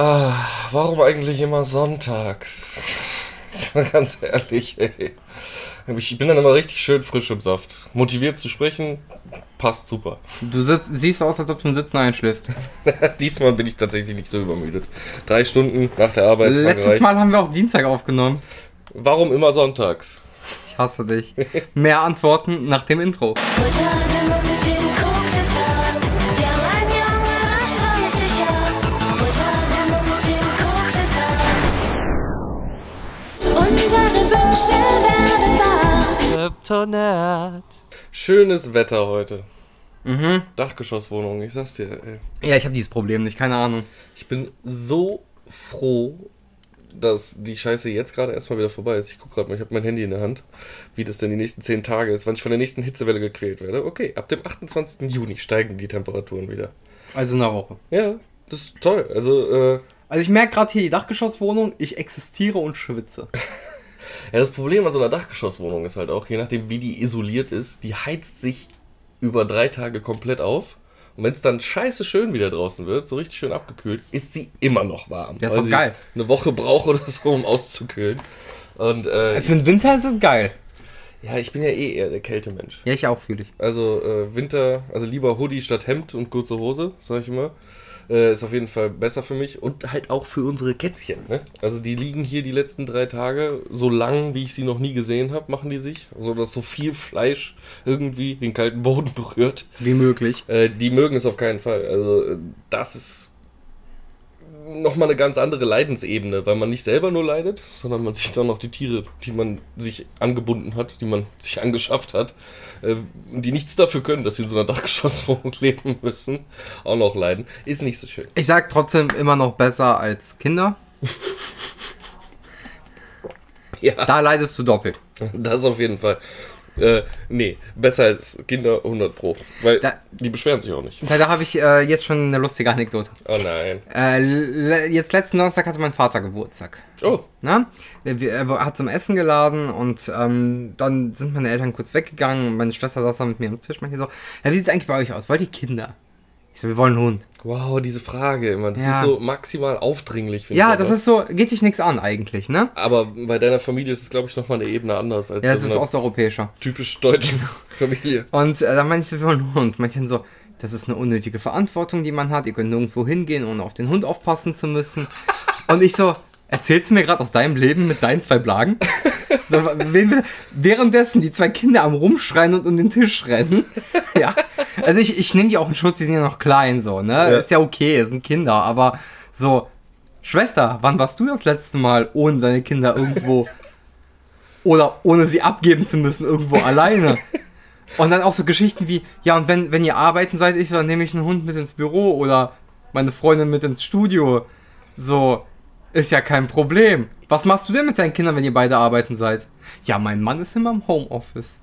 Ah, warum eigentlich immer sonntags? Mal ganz ehrlich, ey. Ich bin dann immer richtig schön frisch im Saft. Motiviert zu sprechen, passt super. Du sitz, siehst aus, als ob du im Sitzen einschläfst. Diesmal bin ich tatsächlich nicht so übermüdet. Drei Stunden nach der Arbeit. Letztes gereicht. Mal haben wir auch Dienstag aufgenommen. Warum immer sonntags? Ich hasse dich. Mehr Antworten nach dem Intro. Kryptonat. Schönes Wetter heute. Mhm. Dachgeschosswohnung, ich sag's dir, ey. Ja, ich habe dieses Problem nicht, keine Ahnung. Ich bin so froh, dass die Scheiße jetzt gerade erstmal wieder vorbei ist. Ich guck gerade mal, ich habe mein Handy in der Hand, wie das denn die nächsten 10 Tage ist, wann ich von der nächsten Hitzewelle gequält werde. Okay, ab dem 28. Juni steigen die Temperaturen wieder. Also in einer Woche. Ja, das ist toll. Also, äh, Also ich merke gerade hier die Dachgeschosswohnung, ich existiere und schwitze. ja, das Problem an so einer Dachgeschosswohnung ist halt auch, je nachdem wie die isoliert ist, die heizt sich über drei Tage komplett auf. Und wenn es dann scheiße schön wieder draußen wird, so richtig schön abgekühlt, ist sie immer noch warm. Das ist doch geil. Eine Woche braucht oder so, um auszukühlen. Und äh, Für den Winter ist es geil. ja, ich bin ja eh eher der Kältemensch. Ja, ich auch fühle ich. Also äh, Winter, also lieber Hoodie statt Hemd und kurze Hose, sag ich immer. Äh, ist auf jeden Fall besser für mich und halt auch für unsere Kätzchen. Ne? Also die liegen hier die letzten drei Tage so lang, wie ich sie noch nie gesehen habe, machen die sich. So dass so viel Fleisch irgendwie den kalten Boden berührt. Wie möglich. Äh, die mögen es auf keinen Fall. Also äh, das ist nochmal eine ganz andere Leidensebene, weil man nicht selber nur leidet, sondern man sieht auch noch die Tiere, die man sich angebunden hat, die man sich angeschafft hat, äh, die nichts dafür können, dass sie in so einer Dachgeschosswohnung leben müssen, auch noch leiden. Ist nicht so schön. Ich sag trotzdem immer noch besser als Kinder. Ja, Da leidest du doppelt. das auf jeden Fall. Äh, nee, besser als Kinder 100 Pro. Weil Da- die beschweren sich auch nicht. Da, da habe ich äh, jetzt schon eine lustige Anekdote. Oh nein. Äh, le- jetzt letzten Donnerstag hatte mein Vater Geburtstag. Oh, Na? Er, hat zum Essen geladen und ähm, dann sind meine Eltern kurz weggegangen und meine Schwester saß da mit mir am Tisch und meinte so, ja, wie sieht's eigentlich bei euch aus? Wollt ihr Kinder? Ich so, wir wollen einen Hund. wow, diese Frage immer. Das Ja. ist so maximal aufdringlich, finde Ja, ich. das ist so, geht dich nichts an eigentlich, ne? Aber bei deiner Familie ist es, glaube ich, nochmal eine Ebene anders als Ja, es ist osteuropäischer. typisch deutschen Familie. Und äh, dann meinte ich so, wir wollen einen Hund. Meinte dann so, das ist eine unnötige Verantwortung, die man hat. Ihr könnt nirgendwo hingehen, ohne auf den Hund aufpassen zu müssen. Und ich so, erzählst du mir gerade aus deinem Leben mit deinen zwei Blagen? So, währenddessen die zwei Kinder am Rumschreien und um den Tisch rennen. Ja. Also ich, ich nehme die auch in Schutz, die sind ja noch klein, so, ne? Ist ja okay, es sind Kinder, aber so, Schwester, wann warst du das letzte Mal ohne deine Kinder irgendwo oder ohne sie abgeben zu müssen, irgendwo alleine? Und dann auch so Geschichten wie, ja, und wenn, wenn ihr arbeiten seid, ich so, dann nehme ich einen Hund mit ins Büro oder meine Freundin mit ins Studio. So, ist ja kein Problem. Was machst du denn mit deinen Kindern, wenn ihr beide arbeiten seid? Ja, mein Mann ist immer im Homeoffice.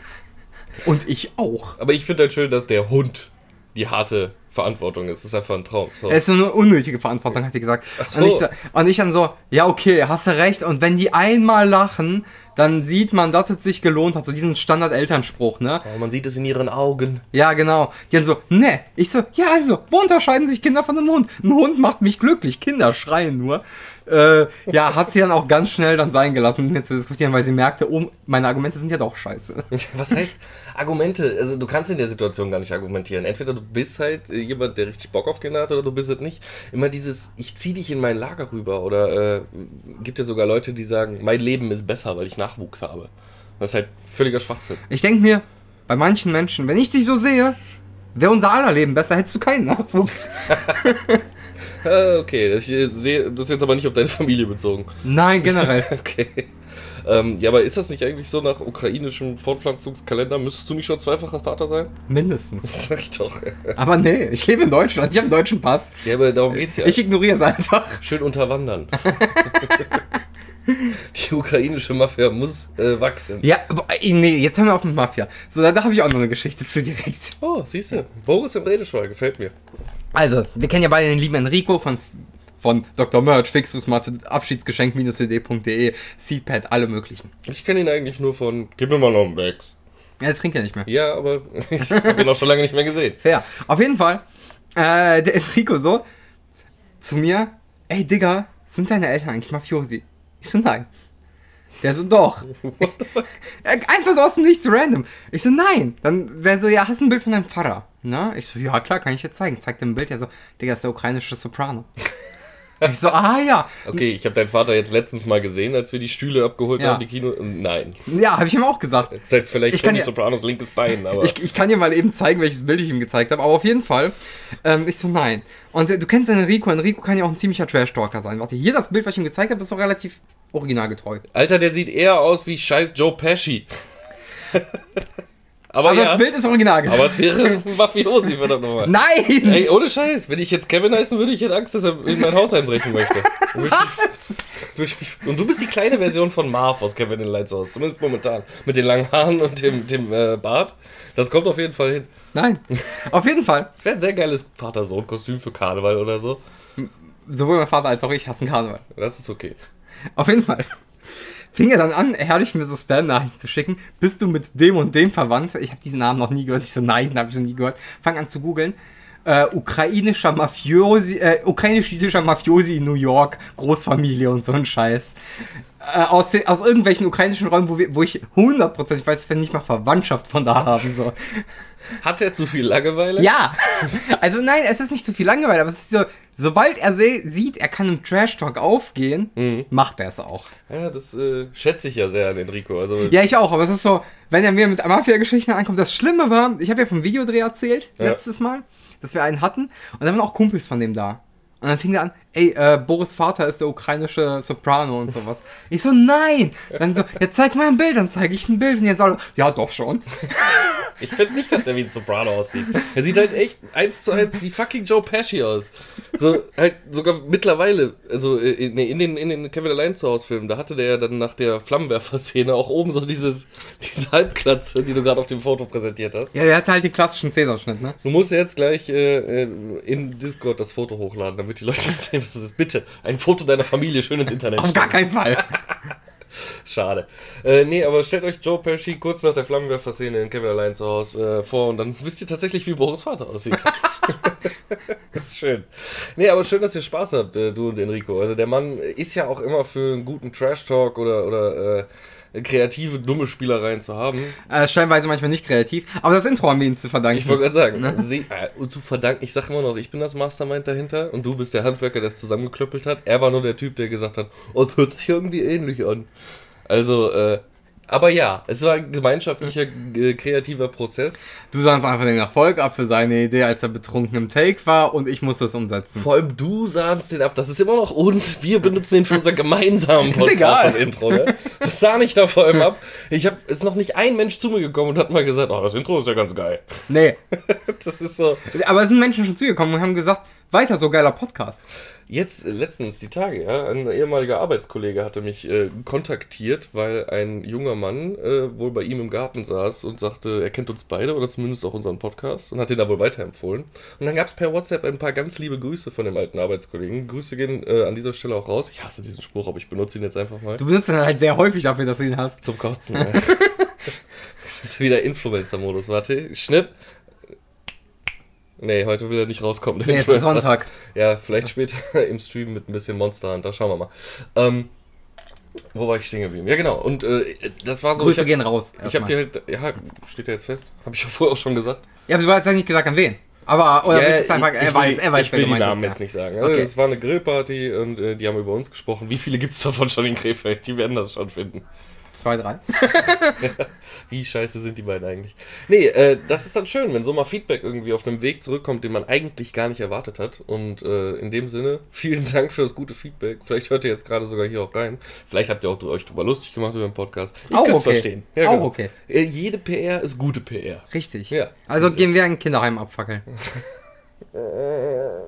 und ich auch. Aber ich finde halt schön, dass der Hund die harte Verantwortung ist. Das ist einfach ein Traum. So. Es ist eine unnötige Verantwortung, hat die gesagt. So. und, ich, und ich dann so, ja, okay, hast du recht. Und wenn die einmal lachen, dann sieht man, dass es sich gelohnt hat. So diesen Standard-Elternspruch, ne? Oh, man sieht es in ihren Augen. Ja, genau. Die dann so, ne. Ich so, ja, also, wo unterscheiden sich Kinder von einem Hund? Ein Hund macht mich glücklich, Kinder schreien nur. Äh, ja, hat sie dann auch ganz schnell dann sein gelassen, mit mir zu diskutieren, weil sie merkte, oh, meine Argumente sind ja doch scheiße. Was heißt Argumente? Also du kannst in der Situation gar nicht argumentieren. Entweder du bist halt jemand, der richtig Bock auf Kinder hat, oder du bist es nicht. Immer dieses, ich zieh dich in mein Lager rüber. Oder äh, gibt ja sogar Leute, die sagen, mein Leben ist besser, weil ich Nachwuchs habe. Das ist halt völliger Schwachsinn. Ich denke mir, bei manchen Menschen, wenn ich dich so sehe, wäre unser aller Leben besser, hättest du keinen Nachwuchs. Äh, okay, ich sehe das ist jetzt aber nicht auf deine Familie bezogen. Nein, generell. Okay. Ähm, ja, aber ist das nicht eigentlich so nach ukrainischem Fortpflanzungskalender? Müsstest du nicht schon zweifacher Vater sein? Mindestens. Das sag ich doch. Aber nee, ich lebe in Deutschland, ich habe einen deutschen Pass. Ja, aber darum geht's ja. Ich ignoriere es einfach. Schön unterwandern. Die ukrainische Mafia muss äh, wachsen. Ja, aber, äh, nee, jetzt haben wir auf mit Mafia. So, da, da habe ich auch noch eine Geschichte zu direkt. Oh, siehst du. Boris im Redeschwall, gefällt mir. Also, wir kennen ja beide den lieben Enrico von, von Dr. Merch, Fixfußmatte, Abschiedsgeschenk-cd.de, Seedpad, alle möglichen. Ich kenne ihn eigentlich nur von Gib mir mal noch einen Bags. Ja, er trinkt ja nicht mehr. Ja, aber ich habe ihn auch schon lange nicht mehr gesehen. Fair. Auf jeden Fall, äh, der Enrico so, zu mir, ey Digga, sind deine Eltern eigentlich Mafiosi? Ich so, nein. Der so, doch. What the fuck? Äh, Einfach so aus dem Nichts, random. Ich so, nein. Dann, der so, ja, hast du ein Bild von deinem Vater? Na? Ich so, ja, klar, kann ich jetzt zeigen. Zeigt ihm ein Bild, ja so, Digga, das ist der ukrainische Soprano. Ich so, ah, ja. Okay, ich habe deinen Vater jetzt letztens mal gesehen, als wir die Stühle abgeholt Ja. haben, die Kino. Nein. Ja, habe ich ihm auch gesagt. Das ist halt vielleicht Ich kann Tony ja- Sopranos linkes Bein, aber. Ich, ich kann dir mal eben zeigen, welches Bild ich ihm gezeigt habe, aber auf jeden Fall. Ähm, ich so, nein. Und äh, du kennst den Enrico. Enrico kann ja auch ein ziemlicher Trash-Talker sein. Warte, hier das Bild, was ich ihm gezeigt habe, ist doch relativ originalgetreu. Alter, der sieht eher aus wie scheiß Joe Pesci. aber, Aber ja, das Bild ist originalgetreu. aber es wäre ein Mafiosi, verdammt nochmal. Nein! Ey, ohne Scheiß, wenn ich jetzt Kevin heißen würde, ich hätte Angst, dass er in mein Haus einbrechen möchte. Ich mich, mich, und du bist die kleine Version von Marv aus Kevin in Lights Out, zumindest momentan. Mit den langen Haaren und dem, dem äh, Bart. Das kommt auf jeden Fall hin. Nein. Auf jeden Fall. Das wäre ein sehr geiles Vater-Sohn-Kostüm für Karneval oder so. Sowohl mein Vater als auch ich hassen Karneval. Das ist okay. Auf jeden Fall. Fing er dann an, herrlich mir so Spam-Nachrichten zu schicken. Bist du mit dem und dem verwandt? Ich habe diesen Namen noch nie gehört. Ich so, nein, habe ich noch nie gehört. Fang an zu googeln. Äh, ukrainischer Mafiosi, äh, ukrainisch-jüdischer Mafiosi in New York, Großfamilie und so ein Scheiß. Äh, aus, den, aus irgendwelchen ukrainischen Räumen, wo, wir, wo ich 100%, ich weiß, wenn nicht mal Verwandtschaft von da haben, so. Hat er zu viel Langeweile? Ja! Also nein, es ist nicht zu viel Langeweile, aber es ist so, sobald er sieht, er kann im Trash-Talk aufgehen, macht er es auch. Ja, das äh, schätze ich ja sehr an Enrico. Also, Ja, ich auch, aber es ist so, wenn er mir mit Mafia-Geschichten ankommt, das Schlimme war, ich habe ja vom Videodreh erzählt, Ja. letztes Mal, dass wir einen hatten und dann waren auch Kumpels von dem da. Und dann fing er an, ey, äh, Boris Vater ist der ukrainische Soprano und sowas. Ich so, nein! Dann so, ja, zeig mal ein Bild, dann zeige ich ein Bild. Und jetzt alle, ja, doch schon. Ich finde nicht, dass er wie ein Soprano aussieht. Er sieht halt echt eins zu eins wie fucking Joe Pesci aus. So, halt sogar mittlerweile, also äh, in, nee, in den, in den Kevin Allein zu Hause Filmen, da hatte der ja dann nach der Flammenwerfer-Szene auch oben so dieses, diese Halbklatze, die du gerade auf dem Foto präsentiert hast. Ja, der hatte halt den klassischen Cäsarschnitt, ne? Du musst jetzt gleich äh, äh, in Discord das Foto hochladen, damit die Leute sehen, was das ist. Bitte, ein Foto deiner Familie schön ins Internet. Auf gar keinen Fall. Schade. Äh, nee, aber stellt euch Joe Pesci kurz nach der Flammenwerfer-Szene in Kevin allein zu Hause äh, vor und dann wisst ihr tatsächlich, wie Boris Vater aussieht. das ist schön. Nee, aber schön, dass ihr Spaß habt, äh, du und Enrico. Also der Mann ist ja auch immer für einen guten Trash-Talk oder, oder äh, kreative, dumme Spielereien zu haben. Äh, stellenweise manchmal nicht kreativ, aber das Intro haben wir ihnen zu verdanken. Ich wollte gerade sagen, Ne? se- äh, zu verdanken, ich sage immer noch, ich bin das Mastermind dahinter und du bist der Handwerker, der es zusammengeklöppelt hat. Er war nur der Typ, der gesagt hat, oh, das hört sich irgendwie ähnlich an. Also, äh, aber ja, es war ein gemeinschaftlicher, äh, kreativer Prozess. Du sahst einfach den Erfolg ab für seine Idee, als er betrunken im Take war und ich musste es umsetzen. Vor allem du sahnst den ab. Das ist immer noch uns. Wir benutzen den für unser gemeinsamen Podcast, egal. das Intro. Ne? Das sahn ich da vor allem ab. Ich habe ist noch nicht ein Mensch zu mir gekommen und hat mal gesagt, oh, das Intro ist ja ganz geil. Nee, Das ist so. aber es sind Menschen schon zugekommen und haben gesagt, weiter so geiler Podcast. Jetzt, äh, letztens, die Tage, ja, ein ehemaliger Arbeitskollege hatte mich äh, kontaktiert, weil ein junger Mann äh, wohl bei ihm im Garten saß und sagte, er kennt uns beide oder zumindest auch unseren Podcast und hat den da wohl weiterempfohlen. Und dann gab es per WhatsApp ein paar ganz liebe Grüße von dem alten Arbeitskollegen. Grüße gehen äh, an dieser Stelle auch raus. Ich hasse diesen Spruch, aber ich benutze ihn jetzt einfach mal. Du benutzt ihn halt sehr häufig dafür, dass du ihn hast. Zum Kotzen. Ja. das ist wieder Influencer-Modus. Warte, Schnipp. Nee, heute will er nicht rauskommen. Nee, es ist. Sonntag. Ja, vielleicht später im Stream mit ein bisschen Monster Hunter. Schauen wir mal. Ähm, wo war ich stehen geblieben? Ja, genau. Und äh, das war so. Grüße hab, gehen raus. ich hab dir halt. Ja, steht ja jetzt fest. Habe ich ja vorher auch schon gesagt. ja, aber du hast ja nicht gesagt, an wen. Aber, oder ja, willst du es einfach, ich, er weiß, er weiß, ich will die Namen ist, jetzt ja. nicht sagen. Also, Okay. Es war eine Grillparty und äh, die haben über uns gesprochen. Wie viele gibt's davon schon in Krefeld? Die werden das schon finden. Zwei, drei. Wie scheiße sind die beiden eigentlich? Nee, äh, das ist dann schön, wenn so mal Feedback irgendwie auf einem Weg zurückkommt, den man eigentlich gar nicht erwartet hat. Und äh, in dem Sinne, vielen Dank für das gute Feedback. Vielleicht hört ihr jetzt gerade sogar hier auch rein. Vielleicht habt ihr auch euch drüber lustig gemacht über den Podcast. Ich Auch kann's okay. verstehen. Auch okay. Äh, jede PR ist gute PR. Richtig. Ja. Also gehen wir ein Kinderheim abfackeln.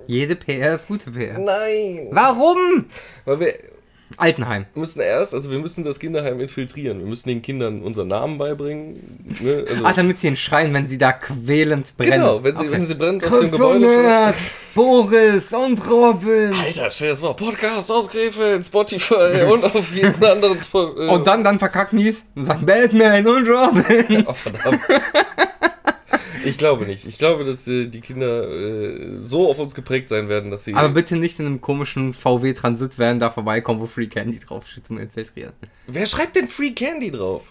Jede PR ist gute PR. Nein! Warum? Weil wir Altenheim. müssen erst, also wir müssen das Kinderheim infiltrieren. Wir müssen den Kindern unseren Namen beibringen. Ne? Also, Ah, damit sie ihn schreien, wenn sie da quälend brennen. genau, wenn sie, wenn sie brennen aus dem Gebäude. Boris und Robin. Alter, stell dir das mal, Podcast aus Krefeld, Spotify und auf jeden anderen Spo äh, Und dann, dann verkacken die es und sagen Batman und Robin. Oh, verdammt. Ich glaube nicht. Ich glaube, dass äh, die Kinder äh, so auf uns geprägt sein werden, dass sie. Aber bitte nicht in einem komischen VW Transit Van da vorbeikommen, wo Free Candy draufsteht zum Infiltrieren. Wer schreibt denn Free Candy drauf?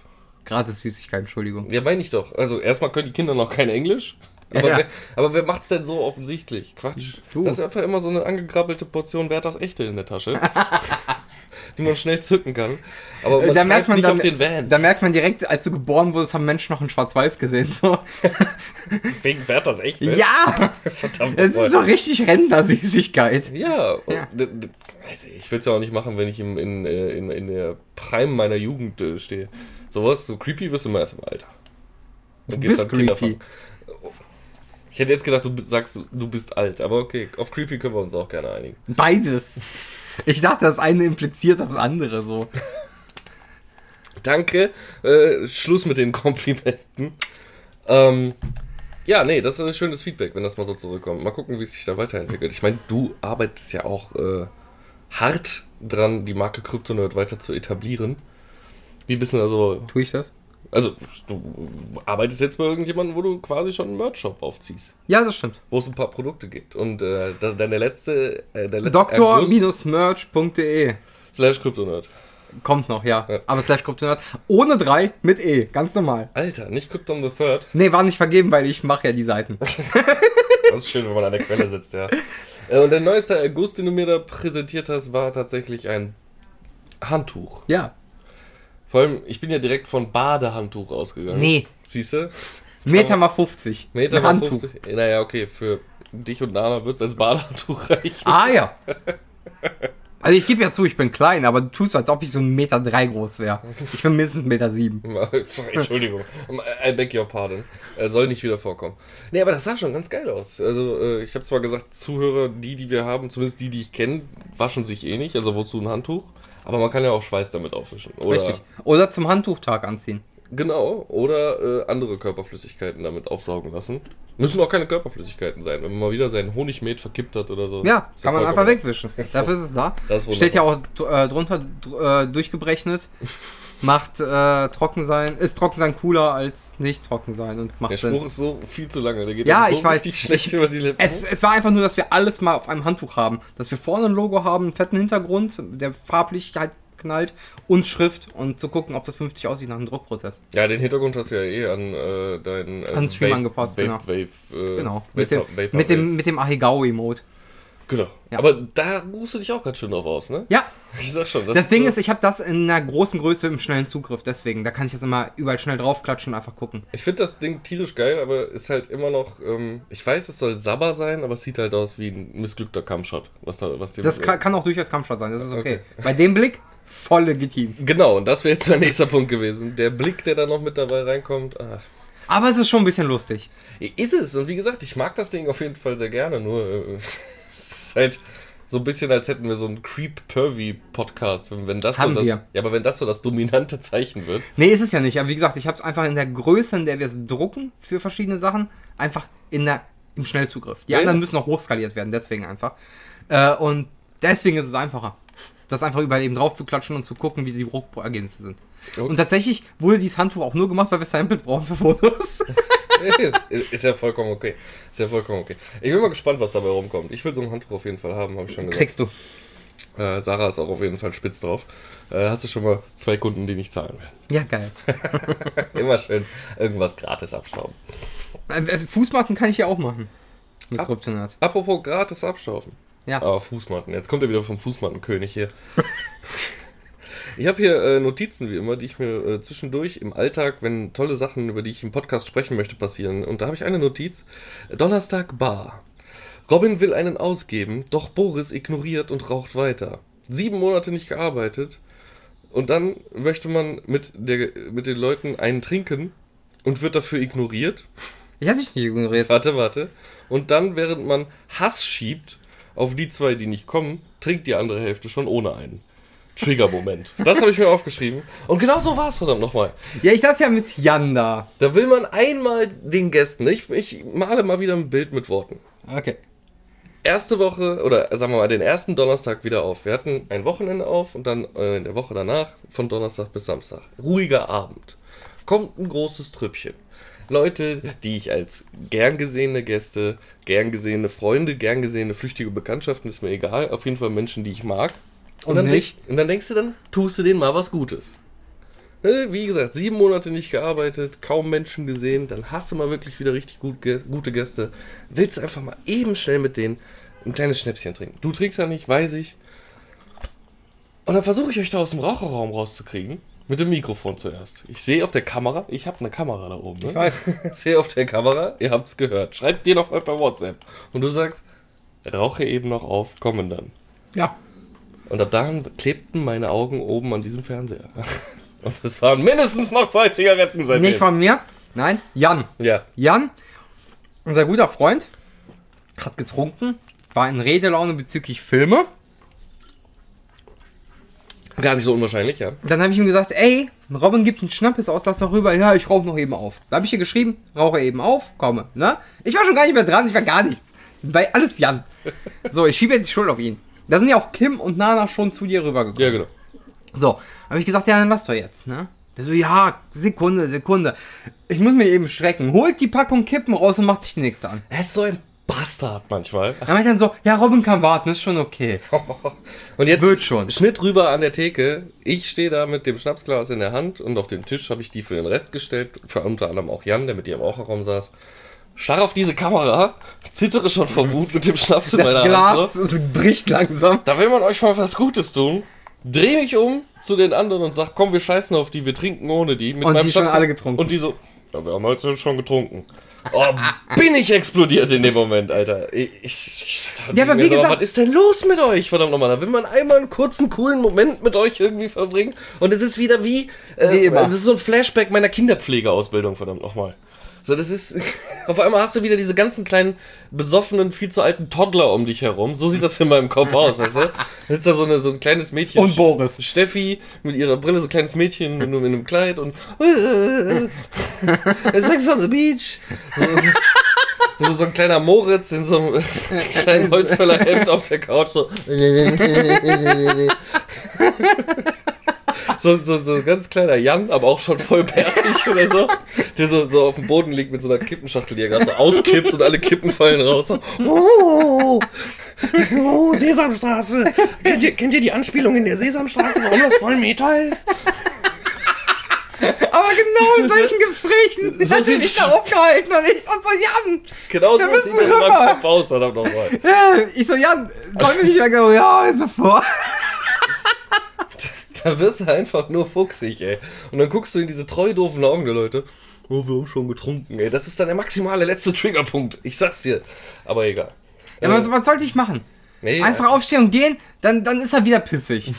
Gratis Süßigkeit, Entschuldigung. Ja, meine ich doch. Also erstmal können die Kinder noch kein Englisch. Aber, Ja. wer, aber wer macht's denn so offensichtlich? Quatsch. Du. Das ist einfach immer so eine angekrabbelte Portion Werthers Echte in der Tasche. die man schnell zücken kann. Aber man Äh, da schreibt merkt man nicht da, auf den Van. da merkt man direkt, als du geboren wurdest, haben Menschen noch in Schwarz-Weiß gesehen. So. Wegen Werthers Echte? Ja! Verdammt. Es ist so richtig Rentner-Süßigkeit. Ja, und Ja. also ich will es ja auch nicht machen, wenn ich im, in, äh, in, in der Prime meiner Jugend äh, stehe. Sowas, so creepy wirst du immer erst im Alter. Du Dann gehst bist Kinder creepy. Ich hätte jetzt gedacht, du sagst, du bist alt, aber okay, auf creepy können wir uns auch gerne einigen. Beides. Ich dachte, das eine impliziert das andere so. Danke, äh, Schluss mit den Komplimenten. Ähm, ja, nee, das ist ein schönes Feedback, wenn das mal so zurückkommt. Mal gucken, wie es sich da weiterentwickelt. Ich meine, du arbeitest ja auch äh, hart dran, die Marke CryptoNerd weiter zu etablieren. Wie bist du da so Tue ich das? Also, du arbeitest jetzt bei irgendjemandem, wo du quasi schon einen Merch-Shop aufziehst, Ja, das stimmt. wo es ein paar Produkte gibt. Und äh, da- deine letzte, äh, der letzte Doktor-merch.de slash Kryptonerd. Kommt noch, ja. Ja. Aber slash Kryptonat. Ohne drei mit E. Ganz normal. Alter, nicht Krypton the Third. Nee, war nicht vergeben, weil ich mache ja die Seiten. Das ist schön, wenn man an der Quelle sitzt, ja. Äh, Und der neueste Erguss, den du mir da präsentiert hast, war tatsächlich ein Handtuch. Ja. Vor allem, ich bin ja direkt von Badehandtuch ausgegangen. Nee. Siehst du? Meter mal 50. Meter mal Handtuch. 50. Naja, okay, für dich und Nana wird es als Badehandtuch reichen. Ah ja. Also ich gebe ja zu, ich bin klein, aber du tust, als ob ich so ein Meter drei groß wäre. Ich bin mindestens ein Meter sieben. Entschuldigung. I beg your pardon. Äh, soll nicht wieder vorkommen. Nee, aber das sah schon ganz geil aus. Also, äh, ich habe zwar gesagt, Zuhörer, die, die wir haben, zumindest die, die ich kenne, waschen sich eh nicht. Also, wozu ein Handtuch? Aber man kann ja auch Schweiß damit aufwischen. Oder, Richtig. Oder zum Handtuchtag anziehen. Genau. Oder äh, andere Körperflüssigkeiten damit aufsaugen lassen. Müssen auch keine Körperflüssigkeiten sein. Wenn man mal wieder seinen Honigmet verkippt hat oder so. Ja, kann man einfach wegwischen. Dafür ist es da. Das Steht ja auch äh, drunter dr- äh, durchgebrechnet. Macht äh, trocken sein, ist trocken sein cooler als nicht trocken sein und macht Der Sinn. Spruch ist so viel zu lange. Der geht Ja, so ich weiß. schlecht Ich- über die Lippen. Es, es war einfach nur, dass wir alles mal auf einem Handtuch haben. Dass wir vorne ein Logo haben, einen fetten Hintergrund, der farblich halt knallt und Schrift und zu gucken, ob das 50 aussieht nach einem Druckprozess. Ja, den Hintergrund hast du ja eh an äh, deinen äh, An Stream Vape- angepasst, Vape, genau. Wave, äh, Genau. Mit dem, Vaporwave. mit dem, mit dem Ahigawi-Mode. Genau. Ja. Aber da ruhst du dich auch ganz schön drauf aus, ne? Ja, Ich sag schon. das Ding so- ist, ich habe das in einer großen Größe im schnellen Zugriff, deswegen. Da kann ich jetzt immer überall schnell draufklatschen und einfach gucken. Ich finde das Ding tierisch geil, aber ist halt immer noch. Ähm, ich weiß, es soll Sabber sein, aber es sieht halt aus wie ein missglückter Kampfshot. Was da, was Das kann, kann auch durchaus Kampfshot sein, das ist okay. Bei dem Blick, voll legitim. Genau, und das wäre jetzt mein nächster Punkt gewesen. Der Blick, der da noch mit dabei reinkommt. Ah. Aber es ist schon ein bisschen lustig. Ist es. Und wie gesagt, ich mag das Ding auf jeden Fall sehr gerne. Nur äh, ist halt so ein bisschen, als hätten wir so einen Creep-Pervy-Podcast. Wenn, wenn das Haben so das, wir. Ja, aber wenn das so das dominante Zeichen wird. Nee, ist es ja nicht. Aber wie gesagt, ich habe es einfach in der Größe, in der wir es drucken für verschiedene Sachen, einfach in der, im Schnellzugriff. Die Ja, anderen ja. müssen noch hochskaliert werden, deswegen einfach. Äh, und deswegen ist es einfacher. Das einfach überall eben drauf zu klatschen und zu gucken, wie die Druckergebnisse sind. Okay. Und tatsächlich wurde dieses Handtuch auch nur gemacht, weil wir Samples brauchen für Fotos. ist, ist ja vollkommen okay. Ist ja vollkommen okay. Ich bin mal gespannt, was dabei rumkommt. Ich will so ein Handtuch auf jeden Fall haben, habe ich schon gesagt. Kriegst du. Äh, Sarah ist auch auf jeden Fall spitz drauf. Äh, hast du schon mal zwei Kunden, die nicht zahlen werden? Ja, geil. Immer schön irgendwas gratis abstauben. Äh, also Fußmatten kann ich ja auch machen. Mit Ach. Kryptonat. Apropos gratis abstauben. Ja. Aber Fußmatten. Jetzt kommt er wieder vom Fußmattenkönig hier. ich habe hier äh, Notizen wie immer, die ich mir äh, zwischendurch im Alltag, wenn tolle Sachen, über die ich im Podcast sprechen möchte, passieren. Und da habe ich eine Notiz. Donnerstag Bar. Robin will einen ausgeben, doch Boris ignoriert und raucht weiter. Sieben Monate nicht gearbeitet. Und dann möchte man mit, der, mit den Leuten einen trinken und wird dafür ignoriert. Ich hatte dich nicht ignoriert. Warte, warte. Und dann, während man Hass schiebt auf die zwei, die nicht kommen, trinkt die andere Hälfte schon ohne einen. Trigger-Moment. Das habe ich mir aufgeschrieben. Und genau so war es, verdammt nochmal. Ja, ich saß ja mit Jan da. Da will man einmal den Gästen, ich, ich male mal wieder ein Bild mit Worten. Okay. Erste Woche, oder sagen wir mal, den ersten Donnerstag wieder auf. Wir hatten ein Wochenende auf und dann äh, in der Woche danach, von Donnerstag bis Samstag. Ruhiger Abend. Kommt ein großes Trüppchen. Leute, die ich als gern gesehene Gäste, gern gesehene Freunde, gern gesehene flüchtige Bekanntschaften, ist mir egal. Auf jeden Fall Menschen, die ich mag. Und dann nicht? denk- und dann denkst du, dann tust du denen mal was Gutes. Ne, Wie gesagt, sieben Monate nicht gearbeitet, kaum Menschen gesehen, dann hast du mal wirklich wieder richtig gut, gute Gäste. Willst einfach mal eben schnell mit denen ein kleines Schnäpschen trinken. Du trinkst ja nicht, weiß ich. Und dann versuche ich euch da aus dem Raucherraum rauszukriegen. Mit dem Mikrofon zuerst. Ich sehe auf der Kamera, ich habe eine Kamera da oben. Ne? Ich weiß. Ich sehe auf der Kamera, ihr habt es gehört. Schreibt dir noch mal per WhatsApp. Und du sagst, rauche eben noch auf, kommen dann. Ja. Und ab dahin klebten meine Augen oben an diesem Fernseher. Und es waren mindestens noch zwei Zigaretten seitdem. Nicht von mir. Nein, Jan. ja. Jan, unser guter Freund, hat getrunken, war in Redelaune bezüglich Filme. Gar nicht so unwahrscheinlich, ja. Dann habe ich ihm gesagt, ey, Robin gibt einen Schnappes aus, lass doch rüber. Ja, ich rauche noch eben auf. Da habe ich ihr geschrieben, rauche eben auf, komme. Ne? Ich war schon gar nicht mehr dran, ich war gar nichts. Bei alles Jan. So, ich schiebe jetzt die Schuld auf ihn. Da sind ja auch Kim und Nana schon zu dir rübergekommen. Ja, genau. So, habe ich gesagt, ja, dann lass doch jetzt, ne? Der so, ja, Sekunde, Sekunde. Ich muss mir eben strecken. Holt die Packung Kippen raus und macht sich die nächste an. Er ist so ein Bastard manchmal. Er meint dann so, ja, Robin kann warten, ist schon okay. Und jetzt Wird schon. Schnitt rüber an der Theke. Ich stehe da mit dem Schnapsglas in der Hand und auf dem Tisch habe ich die für den Rest gestellt. Für unter anderem auch Jan, der mit dir im Raucherraum saß. Starr auf diese Kamera, zittere schon vor Wut mit dem Schnaps in Das meiner Glas Hand. So. es bricht langsam. Da will man euch mal was Gutes tun. Dreh mich um zu den anderen und sag, komm, wir scheißen auf die, wir trinken ohne die. Mit Und meinem die schon Schnaps- alle getrunken. Und die so, ja, wir haben heute schon getrunken. Oh, bin ich explodiert in dem Moment, Alter. Ich, ich, ich Ja, aber wie so, gesagt- was ist denn los mit euch, verdammt nochmal? Da will man einmal einen kurzen, coolen Moment mit euch irgendwie verbringen und es ist wieder wie, äh, das ist so ein Flashback meiner Kinderpflegeausbildung, verdammt nochmal. So, das ist, auf einmal hast du wieder diese ganzen kleinen, besoffenen, viel zu alten Toddler um dich herum. So sieht das in meinem Kopf aus, weißt du? Da sitzt da so, eine, so ein kleines Mädchen. Und Boris. Steffi mit ihrer Brille, so ein kleines Mädchen in, in einem Kleid und Sex on the Beach. So, so, so, so ein kleiner Moritz in so einem kleinen Holzfällerhemd auf der Couch. So. So, so, so ein ganz kleiner Jan, aber auch schon voll bärtig oder so, der so, so auf dem Boden liegt mit so einer Kippenschachtel, die er gerade so auskippt und alle Kippen fallen raus. So, oh, oh, Sesamstraße. Kennt ihr, kennt ihr die Anspielung in der Sesamstraße, warum das voll Meta ist? Aber genau in solchen Gesprächen So hat sie mich da aufgehalten und ich so, so Jan, Genau Wir so müssen sieht das in meinem. Kopf aus, verdammt nochmal. ja, ich so, Jan, sollen wir nicht sagen, so, ja, sofort. Da wirst du einfach nur fuchsig, ey. Und dann guckst du in diese treu doofen Augen der Leute. Oh, wir haben schon getrunken, ey. Das ist dann der maximale letzte Triggerpunkt. Ich sag's dir. Aber egal. Ja, was, was sollte ich machen? Nee, Einfach aufstehen und gehen, dann, dann ist er wieder pissig.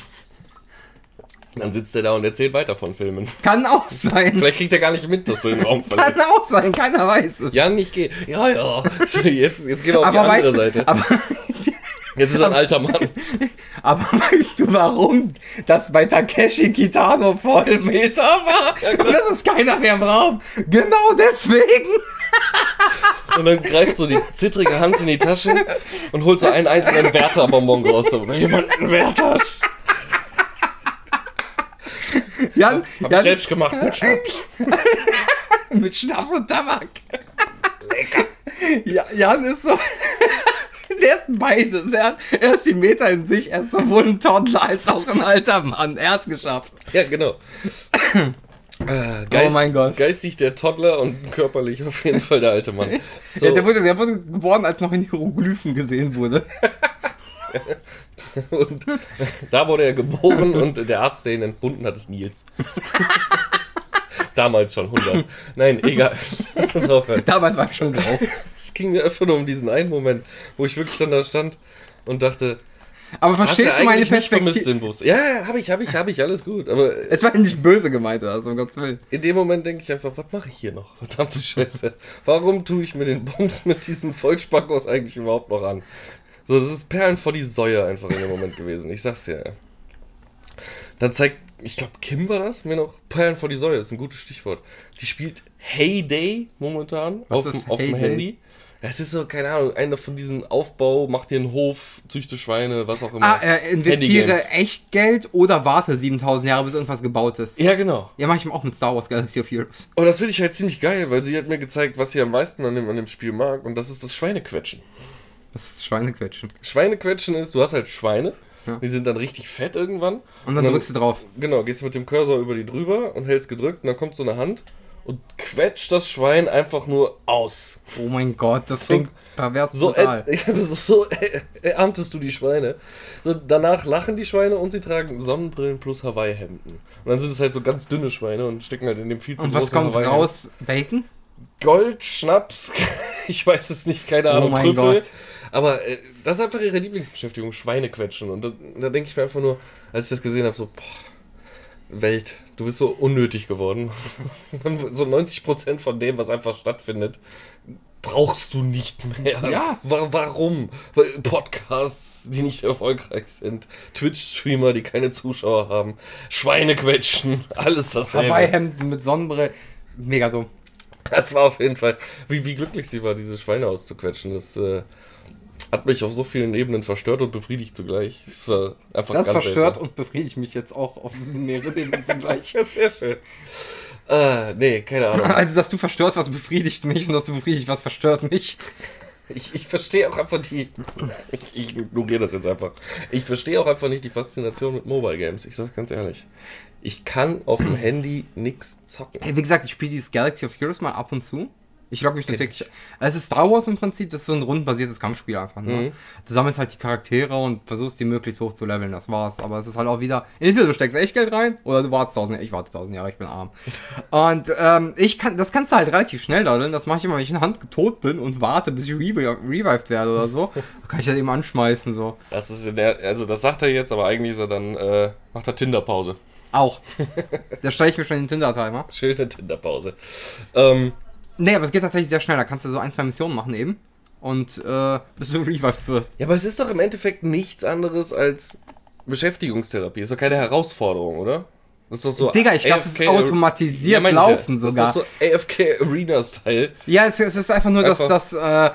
Dann sitzt er da und erzählt weiter von Filmen. Kann auch sein. Vielleicht kriegt er gar nicht mit, dass du den Raum Kann verlässt. auch sein, keiner weiß es. Jan, ich gehe. Ja, ja. Jetzt, jetzt gehen wir auf die aber andere weißt du, Seite. aber, Jetzt ist er ein alter Mann. aber weißt du warum das bei Takeshi Kitano Vollmeter war? klar. und das ist keiner mehr im Raum. Genau deswegen. Und dann greift so die zittrige Hand in die Tasche und holt so einen einzelnen Werther-Bonbon raus. So, wenn jemand einen Wert hat. Jan, Hab ich Jan selbst gemacht mit Schnaps. mit Schnaps und Tabak. Lecker. Ja, Jan ist so. Der ist beides. Er, er ist die Meter in sich. Er ist sowohl ein Toddler als auch ein alter Mann. Er hat's geschafft. Ja, genau. Äh, Geist, Oh mein Gott. Geistig der Toddler und körperlich auf jeden Fall der alte Mann. So, Ja, der, wurde, der wurde geboren, als noch in Hieroglyphen gesehen wurde. und da wurde er geboren und der Arzt, der ihn entbunden hat, ist Nils. Damals schon 100. Nein, egal. Lass uns aufhören. Damals war ich schon grau. Es ging mir einfach nur um diesen einen Moment, wo ich wirklich dann da stand und dachte, Aber verstehst du meine Perspektive? den Bus? Ja, ja, hab ich, hab ich, hab ich, alles gut. Aber Es war nicht böse gemeint, also um Gottes Willen. in dem Moment denke ich einfach, was mache ich hier noch? Verdammte Scheiße. Warum tue ich mir den Bums mit diesen Vollspackos eigentlich überhaupt noch an? So, das ist Perlen vor die Säue einfach in dem Moment gewesen. Ich sag's dir. Ja. Dann zeigt, ich glaube, Kim war das, mir noch Perlen vor die Säue, das ist ein gutes Stichwort. Die spielt Heyday momentan Was auf, dem- ist auf dem Heyday? Handy. Es ist so, keine Ahnung, einer von diesen Aufbau, mach dir einen Hof, züchte Schweine, was auch immer. Ah, äh, investiere echt Geld oder warte 7000 Jahre, bis irgendwas gebaut ist. Ja, genau. Ja, mach ich auch mit Star Wars Galaxy of Heroes. Und das finde ich halt ziemlich geil, weil sie hat mir gezeigt, was sie am meisten an dem, an dem Spiel mag. Und das ist das Schweinequetschen. Das ist Schweinequetschen. Schweinequetschen ist, du hast halt Schweine, Ja. die sind dann richtig fett irgendwann. Und dann drückst du drauf. Genau, gehst du mit dem Cursor über die drüber und hältst gedrückt und dann kommt so eine Hand und quetscht das Schwein einfach nur aus. Oh mein Gott, das So- klingt pervers So, total. äh, so, so äh, erntest du die Schweine. So, danach lachen die Schweine und sie tragen Sonnenbrillen plus Hawaii-Hemden. Und dann sind es halt so ganz dünne Schweine und stecken halt in dem viel zu Und was kommt raus? Bacon? Gold, Schnaps, ich weiß es nicht, keine Ahnung, Oh mein Trüffel. Gott. Aber äh, das ist einfach ihre Lieblingsbeschäftigung, Schweine quetschen. Und da, da denke ich mir einfach nur, als ich das gesehen habe, so, boah, Welt, du bist so unnötig geworden. so 90% von dem, was einfach stattfindet, brauchst du nicht mehr. Ja. Wa- Warum? Podcasts, die nicht erfolgreich sind, Twitch-Streamer, die keine Zuschauer haben, Schweine quetschen, alles dasselbe. Hawaii-Hemden mit Sonnenbrille. Mega dumm. Das war auf jeden Fall, wie, wie glücklich sie war, diese Schweine auszuquetschen. Das äh, hat mich auf so vielen Ebenen verstört und befriedigt zugleich. Das war einfach Das ganz verstört seltsam. und befriedigt mich jetzt auch auf mehrere Ebenen zugleich. Ja, sehr schön. Äh, nee, keine Ahnung. Also, dass du verstört was befriedigt mich und dass du befriedigt was verstört mich. Ich, ich verstehe auch einfach die. Ich, ich ignoriere das jetzt einfach. Ich verstehe auch einfach nicht die Faszination mit Mobile Games. Ich sag's ganz ehrlich. Ich kann auf dem Handy nix zocken. Hey, wie gesagt, ich spiele dieses Galaxy of Heroes mal ab und zu. Ich logge mich nur täglich. Es ist Star Wars im Prinzip, das ist so ein rundenbasiertes Kampfspiel einfach. Ne? Mhm. Du sammelst halt die Charaktere und versuchst die möglichst hoch zu leveln, das war's. Aber es ist halt auch wieder, entweder du steckst echt Geld rein oder du wartest tausend Jahre. Ich warte tausend Jahre, ich bin arm. und ähm, ich kann, das kannst du halt relativ schnell daddeln. Das mache ich immer, wenn ich in der Hand tot bin und warte, bis ich revi revived werde oder so. Dann kann ich das eben anschmeißen so. Das ist in der, also das sagt er jetzt, aber eigentlich ist er dann, äh, macht er Tinder-Pause. Auch. da stelle ich mir schon den Tinder-Timer. Schöne Tinder-Pause. Ähm, Nee, aber es geht tatsächlich sehr schnell. Da kannst du so ein, zwei Missionen machen eben. Und äh, bis du revived wirst. Ja, aber es ist doch im Endeffekt nichts anderes als Beschäftigungstherapie. Ist doch keine Herausforderung, oder? Das ist doch so. Digga, ich lasse es automatisiert ja. laufen sogar. Das ist doch so AFK Arena-Style. Ja, es, es ist einfach nur, dass, Einfach- dass, äh,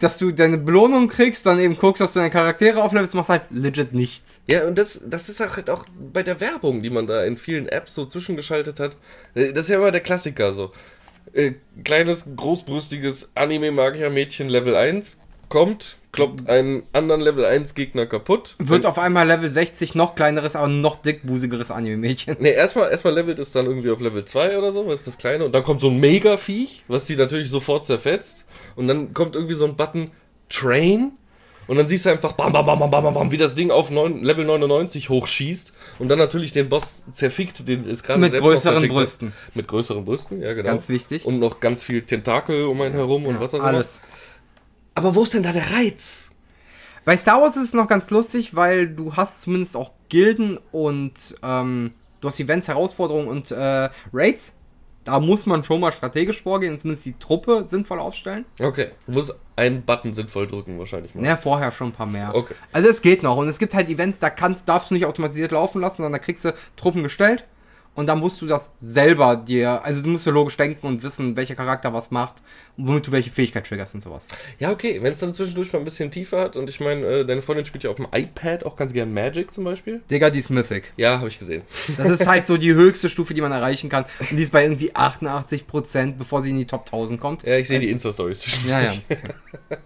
dass du deine Belohnung kriegst, dann eben guckst, dass du deine Charaktere auflevelst, machst halt legit nichts. Ja, und das, das ist auch, halt auch bei der Werbung, die man da in vielen Apps so zwischengeschaltet hat. Äh, Das ist ja immer der Klassiker so. Äh, kleines, großbrüstiges Anime-Magier-Mädchen Level 1 kommt, kloppt einen anderen Level 1 Gegner kaputt. Wird auf einmal Level 60 noch kleineres, aber noch dickbusigeres Anime-Mädchen. Ne, erstmal erstmal levelt es dann irgendwie auf Level 2 oder so, was ist das kleine? Und dann kommt so ein Mega-Viech, was die natürlich sofort zerfetzt. Und dann kommt irgendwie so ein Button Train. Und dann siehst du einfach, bam, bam, bam, bam, bam, bam, wie das Ding auf neun, Level 99 hochschießt. Und dann natürlich den Boss zerfickt, den ist gerade Mit selbst größeren. Brüsten. Mit größeren Brüsten, ja genau. Ganz wichtig. Und noch ganz viel Tentakel um einen herum und was auch immer. Alles. Aber wo ist denn da der Reiz? Bei Star Wars ist es noch ganz lustig, weil du hast zumindest auch Gilden und ähm, du hast Events, Herausforderungen und äh, Raids. Da muss man schon mal strategisch vorgehen zumindest die Truppe sinnvoll aufstellen. Okay, du musst einen Button sinnvoll drücken wahrscheinlich mal. Naja, vorher schon ein paar mehr. Okay. Also es geht noch. Und es gibt halt Events, da kannst, darfst du nicht automatisiert laufen lassen, sondern da kriegst du Truppen gestellt. Und dann musst du das selber dir, also du musst ja logisch denken und wissen, welcher Charakter was macht und womit du welche Fähigkeit triggerst und sowas. Ja, okay, wenn es dann zwischendurch mal ein bisschen tiefer hat und ich meine, äh, deine Freundin spielt ja auf dem iPad auch ganz gern Magic zum Beispiel. Digga, die ist Mythic. Ja, habe ich gesehen. Das ist halt so die höchste Stufe, die man erreichen kann. Und die ist bei irgendwie 88%, bevor sie in die Top 1000 kommt. Ja, ich sehe die Insta-Stories zwischen. Ja, ja.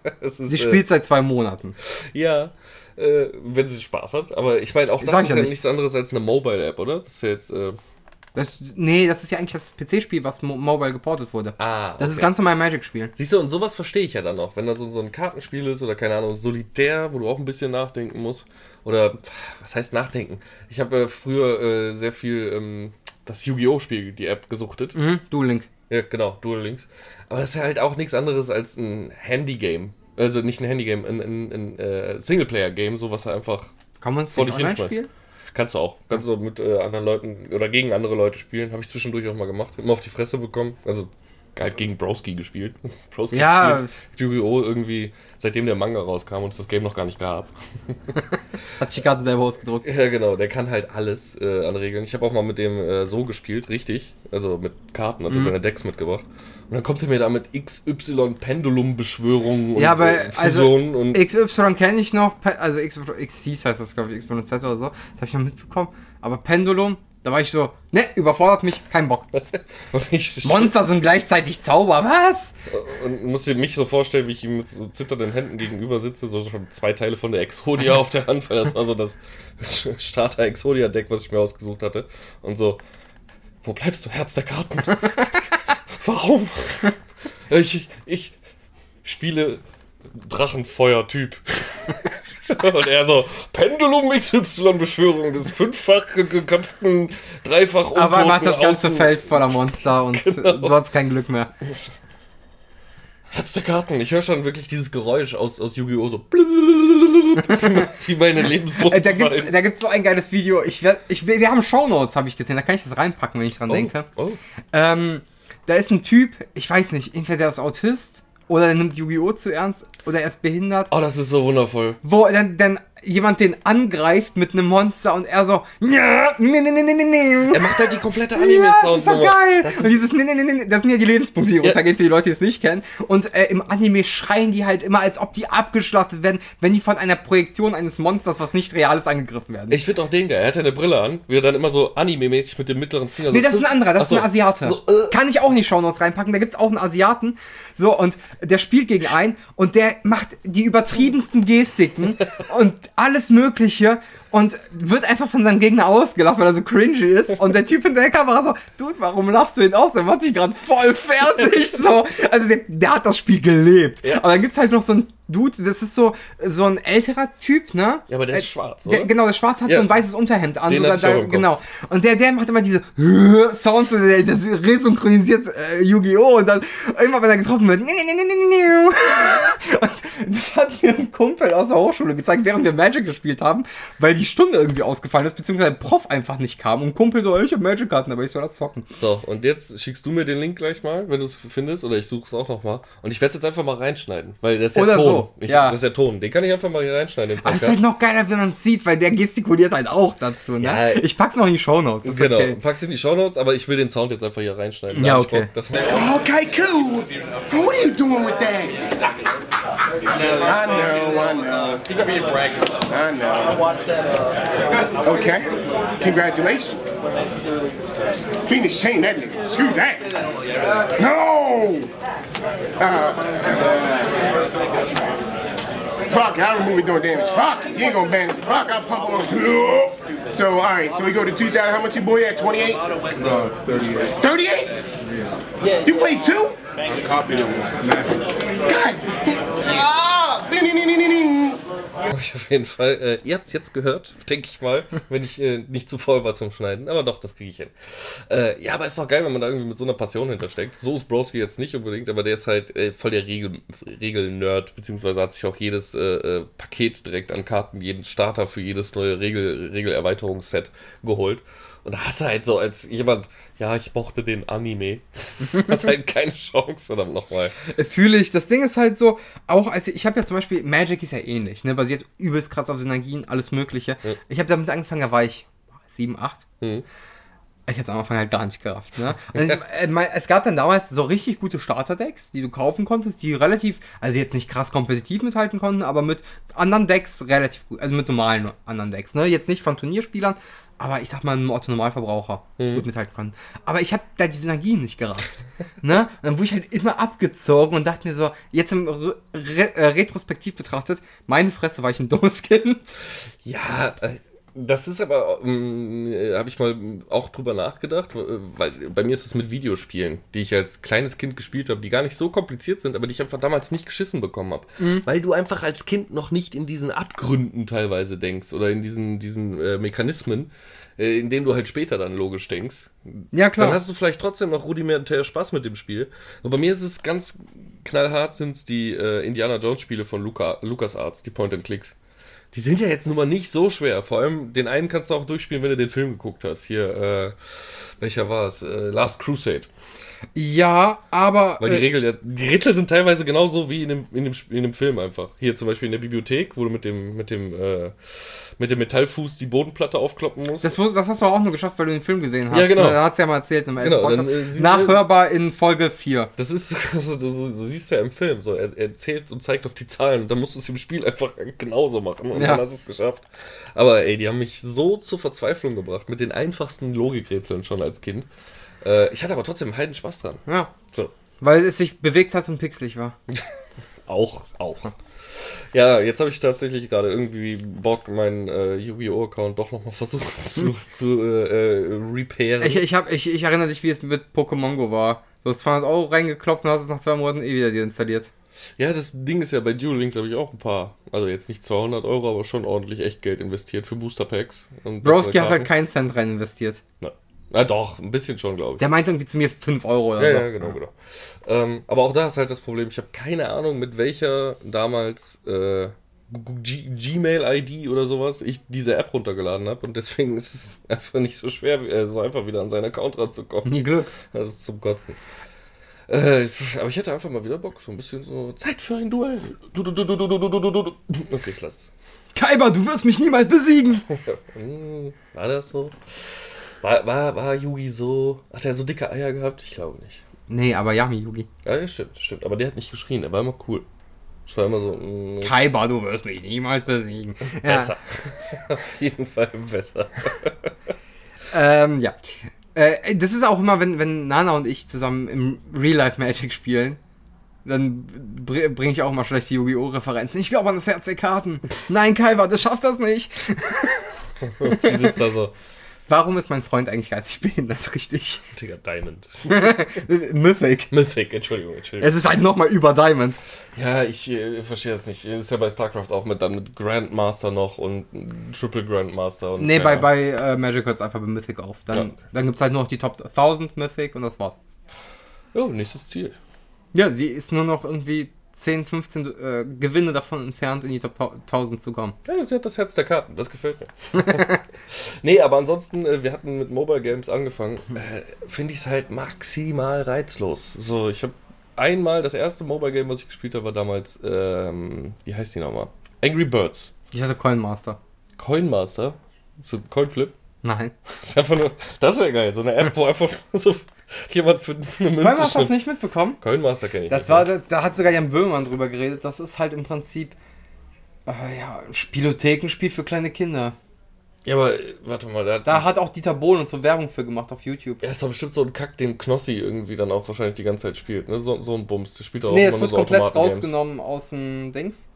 Okay. Sie spielt seit zwei Monaten. Äh, ja, äh, wenn sie Spaß hat. Aber ich meine, auch das ist ja ja nicht. nichts anderes als eine Mobile-App, oder? Das ist ja jetzt. Das, nee, das ist ja eigentlich das PC-Spiel, was mo mobile geportet wurde. ah, Das ist okay. ganz normal Magic-Spiel. Siehst du, und sowas verstehe ich ja dann noch. Wenn da so, so ein Kartenspiel ist oder keine Ahnung, Solitär, wo du auch ein bisschen nachdenken musst. Oder, was heißt nachdenken? Ich habe äh, früher äh, sehr viel ähm, das Yu-Gi-Oh! Spiel, die App, gesuchtet. Mhm, Duel Link. Ja, genau, Duel Links. Aber das ist halt auch nichts anderes als ein Handy-Game. Also nicht ein Handy-Game, ein, ein, ein äh, Singleplayer-Game, so was einfach. Kann man es Vor dich online hinschmeißen. spielen? Kannst du auch. Kannst du mit äh, anderen Leuten oder gegen andere Leute spielen. Habe ich zwischendurch auch mal gemacht. Immer auf die Fresse bekommen. Also halt gegen Broski gespielt. Broski Ja. spielt Yu-Gi-Oh! irgendwie, seitdem der Manga rauskam und es das Game noch gar nicht gab. Hat sich die Karten selber ausgedruckt. Ja, genau, der kann halt alles äh, an Regeln. Ich habe auch mal mit dem äh, so gespielt, richtig. Also mit Karten, hat er seine Decks mitgebracht. Und dann kommt er mir da mit XY Pendulum-Beschwörungen und Ja, aber äh, also Fusionen und. XY kenne ich noch, also XCs heißt das, glaube ich, Exponent Z oder so. Das habe ich noch mitbekommen. Aber Pendulum, da war ich so, ne, überfordert mich, kein Bock. ich Monster sind gleichzeitig Zauber, was? Und musst dir mich so vorstellen, wie ich ihm mit so zitternden Händen gegenüber sitze, so schon zwei Teile von der Exodia auf der Hand, weil das war so das Starter-Exodia-Deck, was ich mir ausgesucht hatte. Und so, wo bleibst du, Herz der Karten? Warum? Ich, ich spiele Drachenfeuer-Typ. Und er so, Pendulum XY-Beschwörung des fünffach ge- geköpften, dreifach Aber er macht untoten das ganze Außen- Feld voller Monster und Genau. du hast kein Glück mehr. Herz der Karten. Ich höre schon wirklich dieses Geräusch aus, aus Yu-Gi-Oh! so. Wie meine Lebenspunkte Äh, da gibt's, fallen. da gibt's so ein geiles Video. Ich, ich, wir haben Shownotes, habe ich gesehen. Da kann ich das reinpacken, wenn ich dran denke. Oh. Ähm, da ist ein Typ, ich weiß nicht, entweder der ist Autist oder der nimmt Yu-Gi-Oh! zu ernst oder er ist behindert. oh, das ist so wundervoll. Wo dann, dann jemand den angreift mit einem Monster und er so, nee, nee, nee, nee, nee, nee. Er macht halt die komplette Ja, das ist so geil. und dieses, nee, nee, nee, nee, das sind ja die Lebenspunkte, die Ja. runtergehen für die Leute, die es nicht kennen. Und äh, im Anime schreien die halt immer, als ob die abgeschlachtet werden, wenn die von einer Projektion eines Monsters, was nicht real ist, angegriffen werden. Ich finde auch den geil. Er hat ja eine Brille an, wie er dann immer so Anime-mäßig mit dem mittleren Finger Nee, so das ist ein anderer, das Achso. ist ein Asiate. So, äh. Kann ich auch nicht Shownotes reinpacken, da gibt's auch einen Asiaten. So, und der spielt gegen einen und der macht die übertriebensten Gestiken und alles Mögliche und wird einfach von seinem Gegner ausgelacht, weil er so cringy ist. Und der Typ hinter der Kamera so, Dude, warum lachst du ihn aus? Der macht dich gerade voll fertig. So. Also der, der hat das Spiel gelebt. Ja. Aber dann gibt's halt noch so einen Dude, das ist so, so ein älterer Typ, ne? Ja, aber der ist Äh, schwarz, Der, oder? genau, der Schwarz hat Ja. so ein weißes Unterhemd an. Den so, im Kopf. genau. Und der, der macht immer diese Sounds, so, der, das resynchronisiert äh, Yu-Gi-Oh! Und dann immer, wenn er getroffen wird. Und das hat mir ein Kumpel aus der Hochschule gezeigt, während wir Magic gespielt haben, weil die Stunde irgendwie ausgefallen ist, beziehungsweise der Prof einfach nicht kam. Und Kumpel so, ich hab Magic-Karten, aber ich soll das zocken. So, und jetzt schickst du mir den Link gleich mal, wenn du es findest, oder ich suche es auch noch mal. Und ich werde es jetzt einfach mal reinschneiden, weil das ist ja Oder Ton. so, Ich, ja. Das ist ja Ton. Den kann ich einfach mal hier reinschneiden. Im Aber es ist halt noch geiler, wenn man es sieht, weil der gestikuliert halt auch dazu, ne? Ja. ich pack's noch in die Shownotes. ist Genau, okay. pack's in die Shownotes, aber ich will den Sound jetzt einfach hier reinschneiden. Ja, okay. Bock, dass- Okay, cool. What are you doing with that? I know, I know. He could be a brag. I know. Okay. Congratulations. Phoenix chain that nigga. Screw that. No! Uh, fuck, I remove it doing damage. Fuck, you ain't gonna banish. Fuck, I'll pump on. So, alright, so we go to 2,000. How much your boy at? 28? No, 38. 38? You played two? I copied them. God. Ah! Ding, ding, ding, ding, ding, ding. Auf jeden Fall. Äh, ihr habt es jetzt gehört, denke ich mal, wenn ich äh, nicht zu voll war zum Schneiden. Aber doch, das kriege ich hin. Äh, ja, aber ist doch geil, wenn man da irgendwie mit so einer Passion hintersteckt. So ist Broski jetzt nicht unbedingt, aber der ist halt äh, voll der Regel- Regel-Nerd, beziehungsweise hat sich auch jedes äh, äh, Paket direkt an Karten, jeden Starter für jedes neue Regel- Regelerweiterungsset geholt. Und da hast du halt so als jemand, ja, ich mochte den Anime. hast halt keine Chance, verdammt nochmal. Fühle ich. Das Ding ist halt so, auch als ich, ich habe ja zum Beispiel, Magic ist ja ähnlich, ne? Basiert übelst krass auf Synergien, alles Mögliche. Ich habe damit angefangen, da war ich 7, 8. Mhm. Ich habe am Anfang halt gar nicht gerafft. Ne? Und, äh, es gab dann damals so richtig gute Starter-Decks, die du kaufen konntest, die relativ, also jetzt nicht krass kompetitiv mithalten konnten, aber mit anderen Decks relativ gut, also mit normalen anderen Decks. Ne? Jetzt nicht von Turnierspielern, aber ich sag mal einem Otto-Normalverbraucher gut mithalten konnten. Aber ich habe da die Synergien nicht gerafft. ne? Und dann wurde ich halt immer abgezogen und dachte mir so, jetzt im Re Re äh, Retrospektiv betrachtet, meine Fresse war ich ein dummes Kind. Ja, äh, das ist aber, ähm, äh, habe ich mal auch drüber nachgedacht, äh, weil bei mir ist es mit Videospielen, die ich als kleines Kind gespielt habe, die gar nicht so kompliziert sind, aber die ich einfach damals nicht geschissen bekommen habe. Weil du einfach als Kind noch nicht in diesen Abgründen teilweise denkst oder in diesen, diesen äh, Mechanismen, äh, in denen du halt später dann logisch denkst. Ja, klar. Dann hast du vielleicht trotzdem noch rudimentär Spaß mit dem Spiel. Und bei mir ist es ganz knallhart, sind es die äh, Indiana Jones Spiele von Luca, LucasArts, die Point-and-Clicks. Die sind ja jetzt nun mal nicht so schwer. Vor allem den einen kannst du auch durchspielen, wenn du den Film geguckt hast. Hier, äh, welcher war es? Äh, Last Crusade. Ja, aber. Weil die, äh, Regel, die Rätsel sind teilweise genauso wie in dem, in, dem, in dem Film einfach. Hier zum Beispiel in der Bibliothek, wo du mit dem, mit dem, äh, mit dem Metallfuß die Bodenplatte aufkloppen musst. das, das hast du auch nur geschafft, weil du den Film gesehen hast. Ja, genau. Da hat's ja mal erzählt im Genau, dann, äh, Nachhörbar in Folge 4. Das ist so, du, du, du siehst ja im Film, so er, er zählt und zeigt auf die Zahlen und dann musst du es im Spiel einfach genauso machen und Ja. dann hast du es geschafft. Aber ey, die haben mich so zur Verzweiflung gebracht mit den einfachsten Logikrätseln schon als Kind. Äh, ich hatte aber trotzdem heiden Spaß dran. Ja. So, Weil es sich bewegt hat und pixelig war. auch, auch. Ja, jetzt habe ich tatsächlich gerade irgendwie Bock, meinen äh, Yu-Gi-Oh! Account doch nochmal versucht zu, zu äh, äh, repairen. Ich, ich, hab, ich, ich erinnere dich, wie es mit Pokémon Go war. Du hast 200 Euro reingeklopft und hast es nach zwei Monaten eh wieder deinstalliert. Ja, das Ding ist ja, bei Duel Links habe ich auch ein paar, also jetzt nicht 200 Euro, aber schon ordentlich Echtgeld investiert für Booster Packs. und Broski hat halt keinen Cent rein investiert. Na, na doch, ein bisschen schon, glaube ich. Der meint irgendwie zu mir 5 Euro oder ja, so. Ja, genau, ja. genau. Ähm, aber auch da ist halt das Problem, ich habe keine Ahnung, mit welcher damals äh, Gmail-ID oder sowas ich diese App runtergeladen habe und deswegen ist es einfach nicht so schwer, äh, so einfach wieder an seinen Account ranzukommen. Nie Glück. Das ist zum Kotzen. Äh, aber ich hätte einfach mal wieder Bock, so ein bisschen so Zeit für ein Duell. Du, du, du, du, du, du, du, du. Okay, klasse. Kaiba, du wirst mich niemals besiegen. War das so? War, war, war Yugi so. Hat er so dicke Eier gehabt? Ich glaube nicht. Nee, aber Yami Yugi. Ja, ja, stimmt, stimmt. Aber der hat nicht geschrien, er war immer cool. Es war immer so. mm, Kaiba, du wirst mich niemals besiegen. Ja, besser. Auf jeden Fall besser. ähm, ja. Äh, das ist auch immer, wenn, wenn Nana und ich zusammen im Real Life Magic spielen, dann br bringe ich auch mal schlechte Yu-Gi-Oh! Referenzen. Ich glaube an das Herz der Karten. Nein, Kaiba, du schaffst das nicht. Sie sitzt da so. Warum ist mein Freund eigentlich geistig behindert? Richtig. Digga, Diamond. Mythic. Mythic, Entschuldigung, Entschuldigung. Es ist halt nochmal über Diamond. Ja, ich äh, verstehe das nicht. Ist ja bei StarCraft auch mit dann mit Grandmaster noch und Triple Grandmaster und. Nee, bei, ja. bei äh, Magic hört es einfach bei Mythic auf. Dann, Ja, okay. dann gibt es halt nur noch die Top 1000 Mythic und das war's. Ja, nächstes Ziel. Ja, sie ist nur noch irgendwie 10, 15 äh, Gewinne davon entfernt, in die Top 1000 zu kommen. Ja, sie hat das Herz der Karten, das gefällt mir. nee, aber ansonsten, äh, wir hatten mit Mobile Games angefangen. Äh, Finde ich es halt maximal reizlos. So, ich habe einmal, das erste Mobile Game, was ich gespielt habe, war damals, ähm, wie heißt die nochmal? Angry Birds. Ich hatte Coin Master. Coinmaster. So Coinflip. Nein. Das ist einfach nur, das wäre geil, so eine App, wo einfach so jemand für eine Münze Master hast du schnippt. nicht mitbekommen? Coinmaster kenne ich Das nicht. war, da, da hat sogar Jan Böhmermann drüber geredet. Das ist halt im Prinzip äh, ja, ein Spielothekenspiel für kleine Kinder. Ja, aber äh, warte mal, da, Da hat auch Dieter Bohlen und so Werbung für gemacht auf YouTube. ja, ist doch bestimmt so ein Kack, den Knossi irgendwie dann auch wahrscheinlich die ganze Zeit spielt. Ne? So, so ein Bums. Der spielt auch Nee, immer nur so komplett rausgenommen aus dem Dings.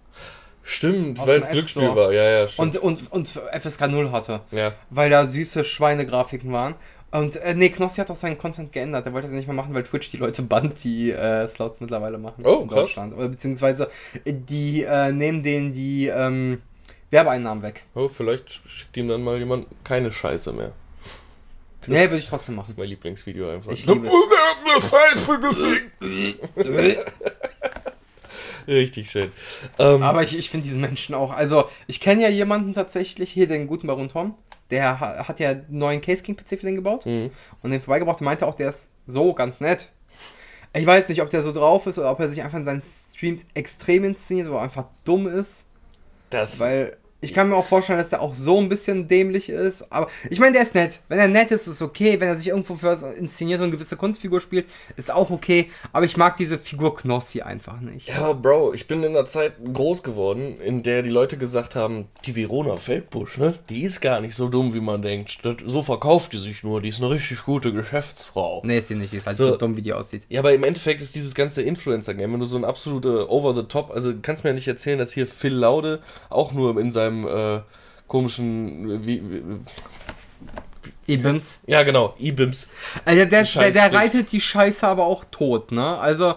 Stimmt, weil es Glücksspiel war. Ja, ja, stimmt. Und, und, und FSK 0 hatte. ja. Weil da süße Schweinegrafiken waren. Und äh, nee, Knossi hat auch seinen Content geändert. Er wollte es nicht mehr machen, weil Twitch die Leute bannt, die äh, Slots mittlerweile machen. Oh, in krass. Deutschland. Oder beziehungsweise äh, die äh, nehmen denen die ähm, Werbeeinnahmen weg. Oh, vielleicht schickt ihm dann mal jemand keine Scheiße mehr. Nee, würde ich trotzdem Das machen. ist mein Lieblingsvideo einfach. Ich liebe das Scheiße gesehen. Richtig schön. Ähm, Aber ich, ich finde diesen Menschen auch. Also, ich kenne ja jemanden tatsächlich, hier den guten Baron Tom. Der ha- hat ja einen neuen Case King PC für den gebaut. Mhm. Und den vorbeigebracht und meinte auch, der ist so ganz nett. Ich weiß nicht, ob der so drauf ist oder ob er sich einfach in seinen Streams extrem inszeniert oder einfach dumm ist. das, Weil ich kann mir auch vorstellen, dass der auch so ein bisschen dämlich ist. Aber ich meine, der ist nett. Wenn er nett ist, ist okay. Wenn er sich irgendwo für was inszeniert und eine gewisse Kunstfigur spielt, ist auch okay. Aber ich mag diese Figur Knossi einfach nicht. Ja, Bro, ich bin in einer Zeit groß geworden, in der die Leute gesagt haben, die Verona Feldbusch, ne? Die ist gar nicht so dumm, wie man denkt. So verkauft die sich nur. Die ist eine richtig gute Geschäftsfrau. Nee, ist sie nicht. Die ist halt So. so, dumm, wie die aussieht. Ja, aber im Endeffekt ist dieses ganze Influencer-Game, wenn du so ein absolute Over-the-Top, also du kannst mir ja nicht erzählen, dass hier Phil Laude auch nur in seinem äh, komischen, wie, wie, Ibims. ja genau, E-Bims. Also der, der, der reitet die Scheiße aber auch tot, ne? Also,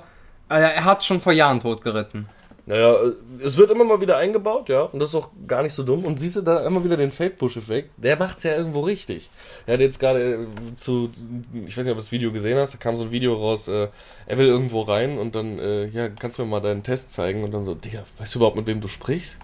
äh, er hat schon vor Jahren tot geritten. Naja, äh, es wird immer mal wieder eingebaut, ja, und das ist auch gar nicht so dumm. Und siehst du da immer wieder den Fade-Push-Effekt, der macht's ja irgendwo richtig. Er hat jetzt gerade zu, ich weiß nicht, ob du das Video gesehen hast, da kam so ein Video raus, äh, er will irgendwo rein und dann, äh, ja, kannst du mir mal deinen Test zeigen und dann so, Digga, weißt du überhaupt, mit wem du sprichst?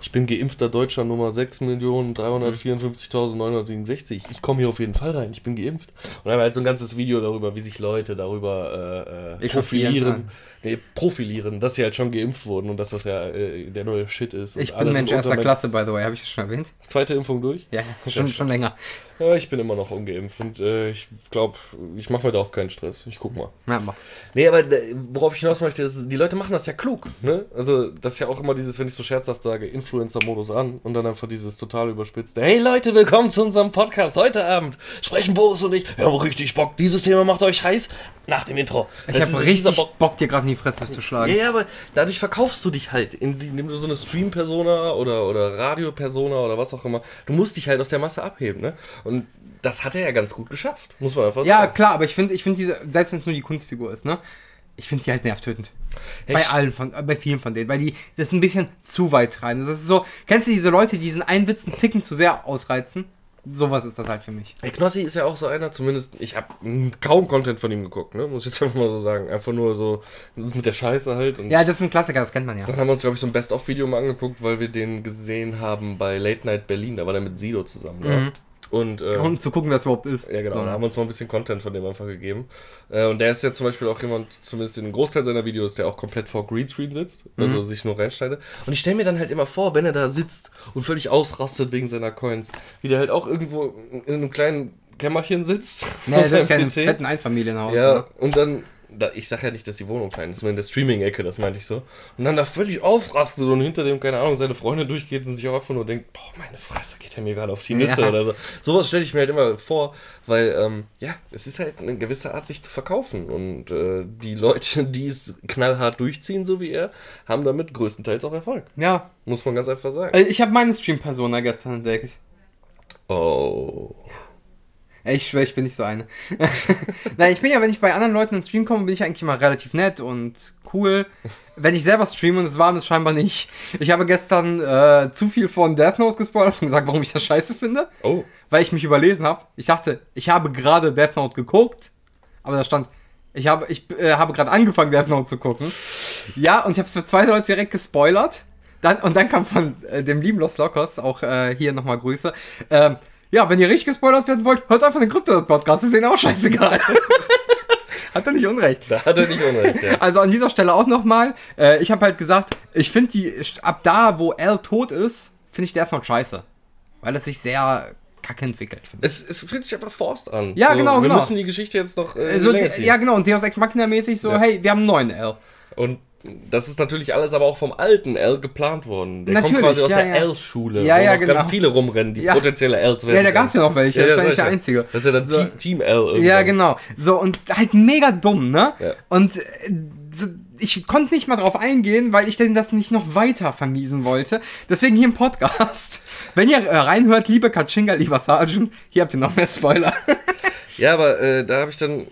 Ich bin geimpfter Deutscher Nummer 6.354.967. Ich komme hier auf jeden Fall rein. Ich bin geimpft. Und dann haben wir halt so ein ganzes Video darüber, wie sich Leute darüber äh, äh, profilieren. Nee, profilieren, dass sie halt schon geimpft wurden und dass das ja äh, der neue Shit ist. Ich bin Mensch erster Klasse, by the way. Habe ich das schon erwähnt? Zweite Impfung durch? Ja, schon, schon länger. Ja, ich bin immer noch ungeimpft und äh, ich glaube, ich mache mir da auch keinen Stress. Ich guck mal. Ja, aber Nee, aber äh, worauf ich hinaus möchte, ist, die Leute machen das ja klug, ne? Also, das ist ja auch immer dieses, wenn ich so scherzhaft sage, Influencer-Modus an und dann einfach dieses total überspitzte, hey Leute, willkommen zu unserem Podcast heute Abend. Sprechen Boris und ich, wir haben richtig Bock, dieses Thema macht euch heiß nach dem Intro. ich habe richtig Bock, dir gerade in die Fresse zu schlagen. ja, ja, aber dadurch verkaufst du dich halt, indem du so eine Stream-Persona oder, oder Radio-Persona oder was auch immer, du musst dich halt aus der Masse abheben, ne? Und das hat er ja ganz gut geschafft, muss man einfach Ja, sagen. klar, aber ich finde, ich finde diese, selbst wenn es nur die Kunstfigur ist, ne? Ich finde die halt nervtötend. Ja, bei allen von, äh, bei vielen von denen, weil die das ein bisschen zu weit treiben. Das ist so, kennst du diese Leute, die diesen einen Witz einen Ticken zu sehr ausreizen? Sowas ist das halt für mich. Der Knossi ist ja auch so einer, zumindest, ich habe kaum Content von ihm geguckt, ne? Muss ich jetzt einfach mal so sagen. Einfach nur so, das ist mit der Scheiße halt. Und Ja, das ist ein Klassiker, das kennt man ja. dann haben wir uns, glaube ich, so ein Best-of-Video mal angeguckt, weil wir den gesehen haben bei Late Night Berlin. Da war der mit Sido zusammen, ne? Und, äh, Um zu gucken, wer es überhaupt ist. ja, genau. So. Da haben wir uns mal ein bisschen Content von dem einfach gegeben. Äh, und der ist ja zum Beispiel auch jemand, zumindest in einem Großteil seiner Videos, der auch komplett vor Greenscreen sitzt, also sich nur reinschneidet. Und ich stelle mir dann halt immer vor, wenn er da sitzt und völlig ausrastet wegen seiner Coins, wie der halt auch irgendwo in einem kleinen Kämmerchen sitzt. Nee, das ist ja in einem fetten Einfamilienhaus. Ja, Ne? und dann, da, ich sag ja nicht, dass die Wohnung klein ist, nur in der Streaming-Ecke, das meinte ich so. Und dann da völlig aufrastet und hinter dem, keine Ahnung, seine Freundin durchgeht und sich auch einfach nur denkt, boah, meine Fresse, geht er mir gerade auf die Nüsse Ja. oder so. Sowas stelle ich mir halt immer vor, weil, ähm, ja, es ist halt eine gewisse Art, sich zu verkaufen. Und äh, die Leute, die es knallhart durchziehen, so wie er, haben damit größtenteils auch Erfolg. Ja. Muss man ganz einfach sagen. Äh, Ich habe meine Stream-Persona gestern entdeckt. Oh. Ey, Ich schwöre, ich bin nicht so eine. Nein, ich bin ja, wenn ich bei anderen Leuten ins Stream komme, bin ich eigentlich immer relativ nett und cool. Wenn ich selber streame und es war es scheinbar nicht. Ich habe gestern äh, zu viel von Death Note gespoilert und gesagt, warum ich das scheiße finde. Oh. Weil ich mich überlesen habe. Ich dachte, ich habe gerade Death Note geguckt, aber da stand, ich habe, ich äh, habe gerade angefangen, Death Note zu gucken. Ja, und ich habe es für zwei Leute direkt gespoilert. Dann, und dann kam von äh, dem lieben Los Locos, auch äh, hier nochmal Grüße. Ähm, ja, wenn ihr richtig gespoilert werden wollt, hört einfach den Krypto-Podcast, ist denen auch scheißegal. Hat er nicht unrecht. Da hat er nicht unrecht, ja. Also an dieser Stelle auch nochmal, äh, ich habe halt gesagt, ich finde die, ab da, wo L tot ist, finde ich Death Note scheiße. Weil es sich sehr kacke entwickelt. Es, es fühlt sich einfach forst an. Ja, genau, wir genau. müssen die Geschichte jetzt noch äh, ziehen. ja, genau, und Deus Ex Machina mäßig so, Ja. hey, wir haben einen neuen L. Und das ist natürlich alles aber auch vom alten L geplant worden. Der Natürlich, kommt quasi aus ja, der ja. L-Schule, Ja, wo ja, genau. ganz viele rumrennen, die Ja. potenzielle Ls werden. Ja, da gab's ja noch welche, das war nicht ich der ja. einzige. Das ist ja dann So. Team, L irgendwann. Ja, genau. So, und halt mega dumm, ne? Ja. Und äh, ich konnte nicht mal drauf eingehen, weil ich denn das nicht noch weiter vermiesen wollte. Deswegen hier im Podcast. Wenn ihr äh, reinhört, liebe Katschinga, lieber Sergeant, hier habt ihr noch mehr Spoiler. Ja, aber äh, da habe ich dann.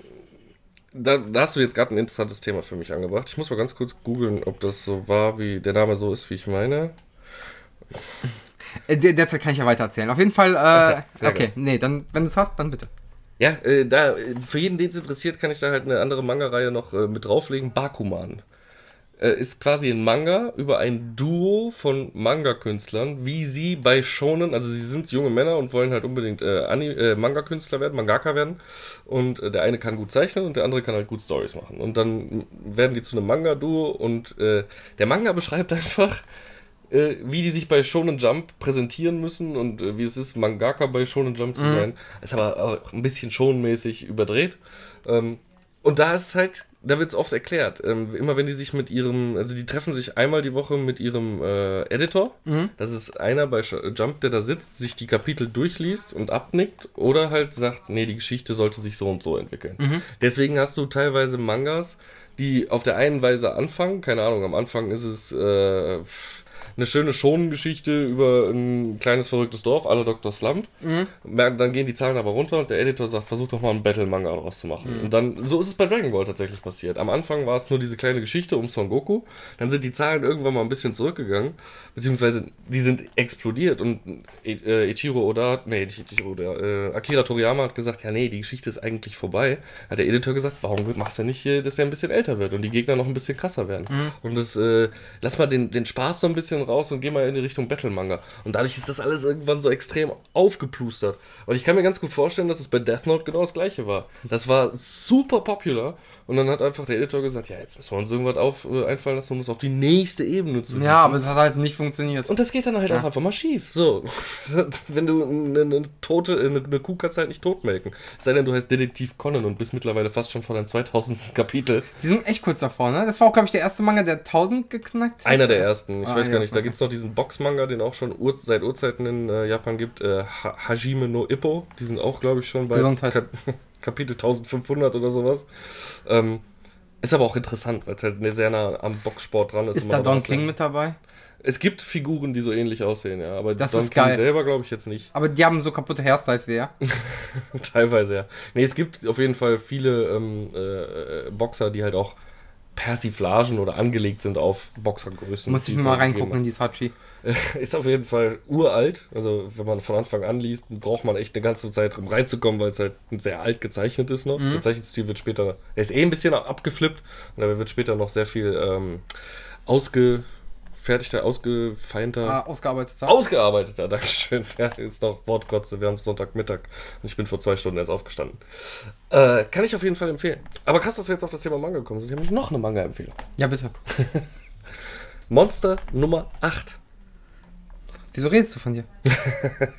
Da, da hast du jetzt gerade ein interessantes Thema für mich angebracht. Ich muss mal ganz kurz googeln, ob das so war, wie der Name so ist, wie ich meine. Äh, der- Derzeit kann ich ja weiter erzählen. Auf jeden Fall, äh, da, ja, okay, nee, dann, wenn du es hast, dann bitte. Ja, äh, da, für jeden, den es interessiert, kann ich da halt eine andere Manga-Reihe noch äh, mit drauflegen. Bakuman. Äh, ist quasi ein Manga über ein Duo von Manga-Künstlern, wie sie bei Shonen, also sie sind junge Männer und wollen halt unbedingt äh, äh, Manga-Künstler werden, Mangaka werden. Und äh, der eine kann gut zeichnen und der andere kann halt gut Stories machen. Und dann werden die zu einem Manga-Duo und äh, der Manga beschreibt einfach, wie die sich bei Shonen Jump präsentieren müssen und wie es ist, Mangaka bei Shonen Jump zu sein. Ist aber auch ein bisschen Shonen-mäßig überdreht. Ähm, und da ist es halt, da wird es oft erklärt. Ähm, immer wenn die sich mit ihrem, also die treffen sich einmal die Woche mit ihrem äh, Editor. Das ist einer bei Jump, der da sitzt, sich die Kapitel durchliest und abnickt oder halt sagt, nee, die Geschichte sollte sich so und so entwickeln. Deswegen hast du teilweise Mangas, die auf der einen Weise anfangen, keine Ahnung, am Anfang ist es äh, eine schöne Schonengeschichte über ein kleines verrücktes Dorf, alle Dr. Slump. Merken, Dann gehen die Zahlen aber runter und der Editor sagt, versuch doch mal einen Battle-Manga daraus zu machen. Und dann, so ist es bei Dragon Ball tatsächlich passiert. Am Anfang war es nur diese kleine Geschichte um Son Goku. Dann sind die Zahlen irgendwann mal ein bisschen zurückgegangen, beziehungsweise die sind explodiert und äh, Ichiro Oda, nee, nicht Ichiro Oda, äh, Akira Toriyama hat gesagt, ja nee, die Geschichte ist eigentlich vorbei. Hat der Editor gesagt, warum machst du nicht, dass er ein bisschen älter wird und die Gegner noch ein bisschen krasser werden. Und das, äh, lass mal den, den Spaß so ein bisschen bisschen raus und geh mal in die Richtung Battle-Manga. Und dadurch ist das alles irgendwann so extrem aufgeplustert. Und ich kann mir ganz gut vorstellen, dass es bei Death Note genau das gleiche war. Das war super popular und dann hat einfach der Editor gesagt, ja, jetzt müssen wir uns irgendwas auf, äh, einfallen lassen, um es auf die nächste Ebene zu Ja, aber es hat halt nicht funktioniert. und das geht dann halt auch einfach mal schief. So, wenn du eine, eine tote, eine, eine Kuh kannst halt nicht totmelken. Es sei denn, du heißt Detektiv Conan und bist mittlerweile fast schon vor deinem 2000. Kapitel. Die sind echt kurz davor, ne? Das war auch, glaube ich, der erste Manga, der 1000 geknackt hat. Einer der ersten. Ich Ah, weiß ja, gar nicht. Da okay. gibt es noch diesen Boxmanga, den auch schon Ur seit Urzeiten in äh, Japan gibt. Äh, ha Hajime no Ippo. Die sind auch, glaube ich, schon bei. Kap Kapitel 1500 oder sowas. Ähm, ist aber auch interessant, weil es halt sehr nah am Boxsport dran ist. Ist da Don King lernt. mit dabei? Es gibt Figuren, die so ähnlich aussehen, ja. Aber Das Don ist King geil. selber glaube ich jetzt nicht. Aber die haben so kaputte Hairstyles wie er. Teilweise, ja. Nee, es gibt auf jeden Fall viele ähm, äh, Boxer, die halt auch Persiflagen oder angelegt sind auf Boxergrößen. Muss ich mir mal reingucken in die Sachi. Ist auf jeden Fall uralt. Also, wenn man von Anfang an liest, braucht man echt eine ganze Zeit, um reinzukommen, weil es halt sehr alt gezeichnet ist noch. Mhm. Der Zeichenstil wird später, er ist eh ein bisschen abgeflippt und da wird später noch sehr viel ähm, ausgefertigter, ausgefeinter. Ah, ausgearbeitet. haben. Ausgearbeiteter, Dankeschön. Ja, ist noch Wortkotze, wir haben Sonntagmittag und ich bin vor zwei Stunden erst aufgestanden. Äh, kann ich auf jeden Fall empfehlen. Aber krass, dass wir jetzt auf das Thema Manga gekommen sind. Ich habe noch eine Manga-Empfehlung. Ja, bitte. Monster Nummer 8. Wieso redest du von dir?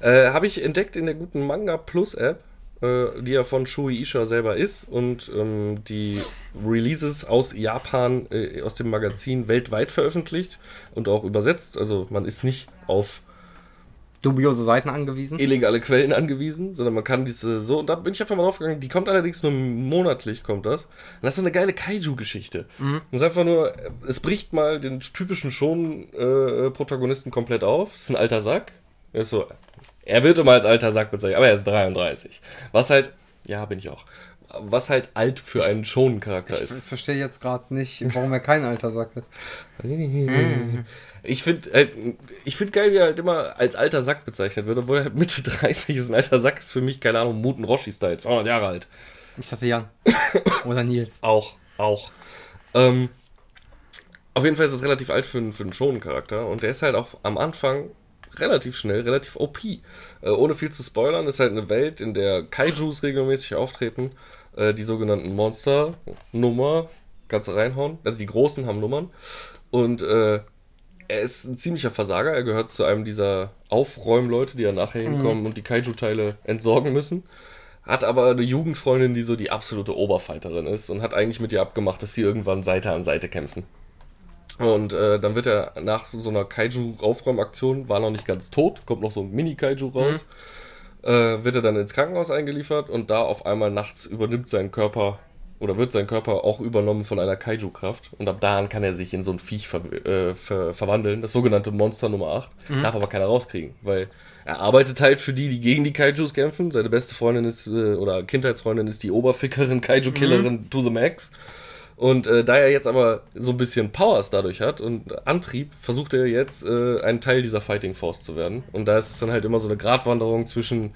Äh, habe ich entdeckt in der guten Manga Plus App, äh, die ja von Shui Isha selber ist und ähm, die Releases aus Japan, äh, aus dem Magazin weltweit veröffentlicht und auch übersetzt. Also man ist nicht auf Dubiose Seiten angewiesen. illegale Quellen angewiesen, sondern man kann diese so, und da bin ich einfach mal draufgegangen, die kommt allerdings nur monatlich, kommt das. Und das ist eine geile Kaiju-Geschichte. Mhm. Das ist einfach nur, es bricht mal den typischen Schon-Protagonisten komplett auf. Das ist ein alter Sack. Er ist so, er wird immer als alter Sack bezeichnet, aber er ist 33. Was halt, ja, bin ich auch. Was halt alt für einen Schonen-Charakter Ich ist. verstehe jetzt gerade nicht, warum er kein alter Sack ist. Ich finde halt, ich finde geil, wie er halt immer als alter Sack bezeichnet wird, obwohl er halt Mitte 30 ist. Ein alter Sack ist für mich, keine Ahnung, Muten Roshi-Style, 200 Jahre alt. Ich dachte Jan. Oder Nils. Auch, auch. Ähm, auf jeden Fall ist es relativ alt für, einen- für einen Shonen-Charakter und der ist halt auch am Anfang relativ schnell, relativ OP. Äh, ohne viel zu spoilern, ist halt eine Welt, in der Kaijus regelmäßig auftreten, äh, die sogenannten Monster, Nummer, kannst du reinhauen. Also die Großen haben Nummern. Und äh, er ist ein ziemlicher Versager. Er gehört zu einem dieser Aufräumleute, die ja nachher hinkommen und die Kaiju-Teile entsorgen müssen. Hat aber eine Jugendfreundin, die so die absolute Oberfighterin ist und hat eigentlich mit ihr abgemacht, dass sie irgendwann Seite an Seite kämpfen. Und äh, dann wird er nach so einer Kaiju-Aufräumaktion, war noch nicht ganz tot, kommt noch so ein Mini-Kaiju raus, äh, wird er dann ins Krankenhaus eingeliefert und da auf einmal nachts übernimmt sein Körper oder wird sein Körper auch übernommen von einer Kaiju-Kraft und ab da an kann er sich in so ein Viech ver äh, ver verwandeln, das sogenannte Monster Nummer 8. Darf aber keiner rauskriegen, weil er arbeitet halt für die, die gegen die Kaijus kämpfen. Seine beste Freundin ist, äh, oder Kindheitsfreundin ist die Oberfickerin, Kaiju-Killerin to the max. Und äh, da er jetzt aber so ein bisschen Powers dadurch hat und Antrieb, versucht er jetzt äh, ein Teil dieser Fighting Force zu werden. Und da ist es dann halt immer so eine Gratwanderung zwischen,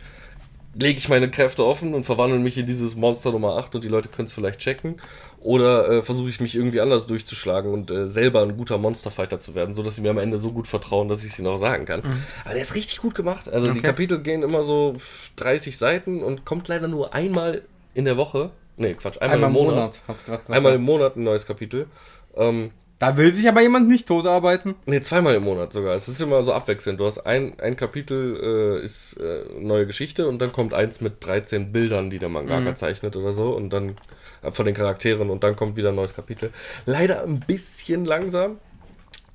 lege ich meine Kräfte offen und verwandle mich in dieses Monster Nummer 8 und die Leute können es vielleicht checken. Oder äh, versuche ich mich irgendwie anders durchzuschlagen und äh, selber ein guter Monsterfighter zu werden, sodass sie mir am Ende so gut vertrauen, dass ich es ihnen auch sagen kann. Aber der ist richtig gut gemacht. Also die Okay. Kapitel gehen immer so 30 Seiten und kommt leider nur einmal in der Woche. Nee, Quatsch, einmal, Einmal im Monat. hat's gerade gesagt. Einmal im Monat ein neues Kapitel. Ähm, Da will sich aber jemand nicht tot arbeiten. Ne, zweimal im Monat sogar. Es ist immer so abwechselnd. Du hast ein, ein Kapitel, äh, ist äh, neue Geschichte und dann kommt eins mit 13 Bildern, die der Mangaka zeichnet oder so und dann äh, von den Charakteren und dann kommt wieder ein neues Kapitel. Leider ein bisschen langsam,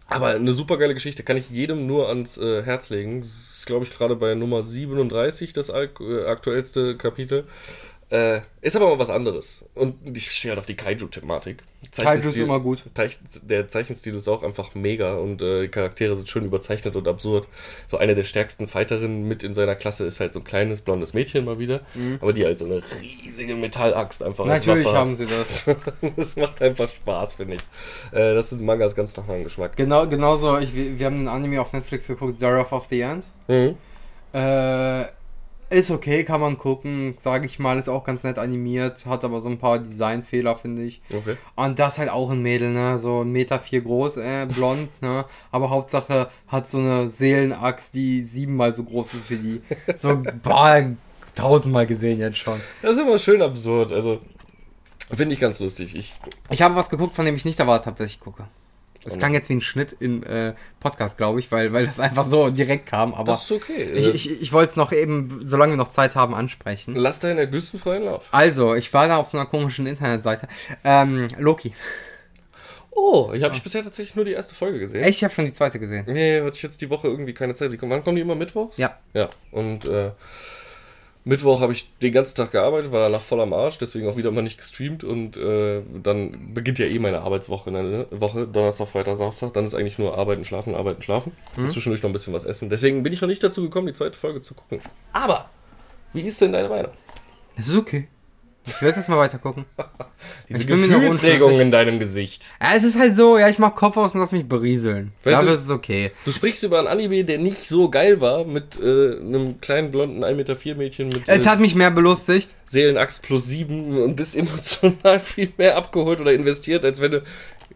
aber eine super geile Geschichte. Kann ich jedem nur ans äh, Herz legen. Das ist, glaube ich, gerade bei Nummer 37 das äh, aktuellste Kapitel. Äh, ist aber mal was anderes. Und ich stehe halt auf die Kaiju-Thematik. Kaiju ist immer gut. Teich- Der Zeichenstil ist auch einfach mega und äh, die Charaktere sind schön überzeichnet und absurd. So eine der stärksten Fighterinnen mit in seiner Klasse ist halt so ein kleines blondes Mädchen mal wieder, aber die halt so eine riesige Metallaxt einfach Mhm. Natürlich haben sie das. das macht einfach Spaß, finde ich. Äh, das sind Mangas ganz nach meinem Geschmack. Genau, genauso. Ich, wir wir haben einen Anime auf Netflix geguckt, Zero of the End. Mhm. Äh, Ist okay, kann man gucken, sage ich mal, ist auch ganz nett animiert, hat aber so ein paar Designfehler, finde ich. Okay. Und das halt auch ein Mädel, ne? So ein Meter vier groß, äh, blond, ne? Aber Hauptsache hat so eine Seelenaxt, die siebenmal so groß ist wie die. So, boah, tausendmal gesehen jetzt schon. Das ist immer schön absurd. Also, finde ich ganz lustig. Ich, Ich habe was geguckt, von dem ich nicht erwartet habe, dass ich gucke. Das Oh. klang jetzt wie ein Schnitt im äh, Podcast, glaube ich, weil, weil das einfach so direkt kam. Aber das ist okay. ich, Äh, ich, ich wollte es noch eben, solange wir noch Zeit haben, ansprechen. Lass deinen Ergüssen freien Lauf. Also, ich war da auf so einer komischen Internetseite. Ähm, Loki. Oh, ich habe ich bisher tatsächlich nur die erste Folge gesehen. Echt, ich habe schon die zweite gesehen. Nee, hatte ich jetzt die Woche irgendwie keine Zeit. Die Wann kommen die immer Mittwochs? Ja. Ja, und äh, Mittwoch habe ich den ganzen Tag gearbeitet, war danach voll am Arsch, deswegen auch wieder mal nicht gestreamt und äh, dann beginnt ja eh meine Arbeitswoche in der Woche, Donnerstag, Freitag, Samstag, dann ist eigentlich nur arbeiten, schlafen, arbeiten, schlafen. Und zwischendurch noch ein bisschen was essen. Deswegen bin ich noch nicht dazu gekommen, die zweite Folge zu gucken. Aber, wie ist denn deine Meinung? Das ist okay. Ich werde jetzt mal weiter gucken. Diese Ich Gefühlsregung in deinem Gesicht. Ja, es ist halt so, ja, ich mach Kopf aus und lass mich berieseln. Weißt Dafür du- ist es okay. Du sprichst über einen Anime, der nicht so geil war, mit äh, einem kleinen blonden 1,4 Meter Mädchen mit Es äh, hat mich mehr belustigt. Seelenaxt plus 7 und bist emotional viel mehr abgeholt oder investiert, als wenn du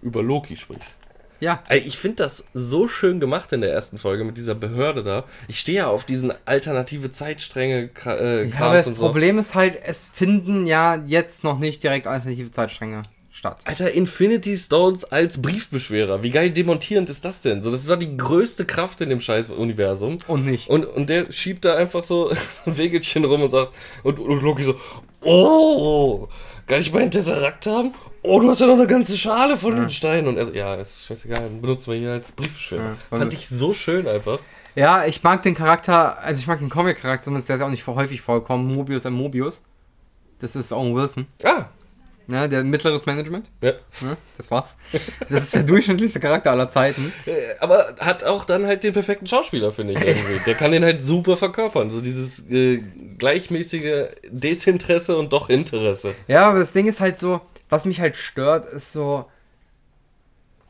über Loki sprichst. Ja. Ey, Ich finde das so schön gemacht in der ersten Folge mit dieser Behörde da. Ich stehe ja auf diesen alternative Zeitstränge äh, Ja, aber das und so. Problem ist halt, es finden ja jetzt noch nicht direkt alternative Zeitstränge statt. Alter, Infinity Stones als Briefbeschwerer. Wie geil demontierend ist das denn? So, das war die größte Kraft in dem scheiß Universum. Und nicht. Und, und der schiebt da einfach so ein Wegelchen rum und sagt, und, und Loki so, oh, kann ich meinen Tesseract haben? Oh, du hast ja noch eine ganze Schale von den Steinen. Und er ja, ist scheißegal, dann benutzen wir hier als Briefbeschwerer. Ja, Fand ich so schön einfach. Ja, ich mag den Charakter, also ich mag den Comic-Charakter, zumindest der ist ja auch nicht häufig vorkommen. Mobius und Mobius. Das ist Owen Wilson. Ah, Ne, der mittleres Management. ja. Ne, das war's. Das ist der durchschnittlichste Charakter aller Zeiten. Äh, Aber hat auch dann halt den perfekten Schauspieler, finde ich irgendwie. Der kann den halt super verkörpern. So dieses äh, gleichmäßige Desinteresse und doch Interesse. Ja, aber das Ding ist halt so, was mich halt stört, ist so,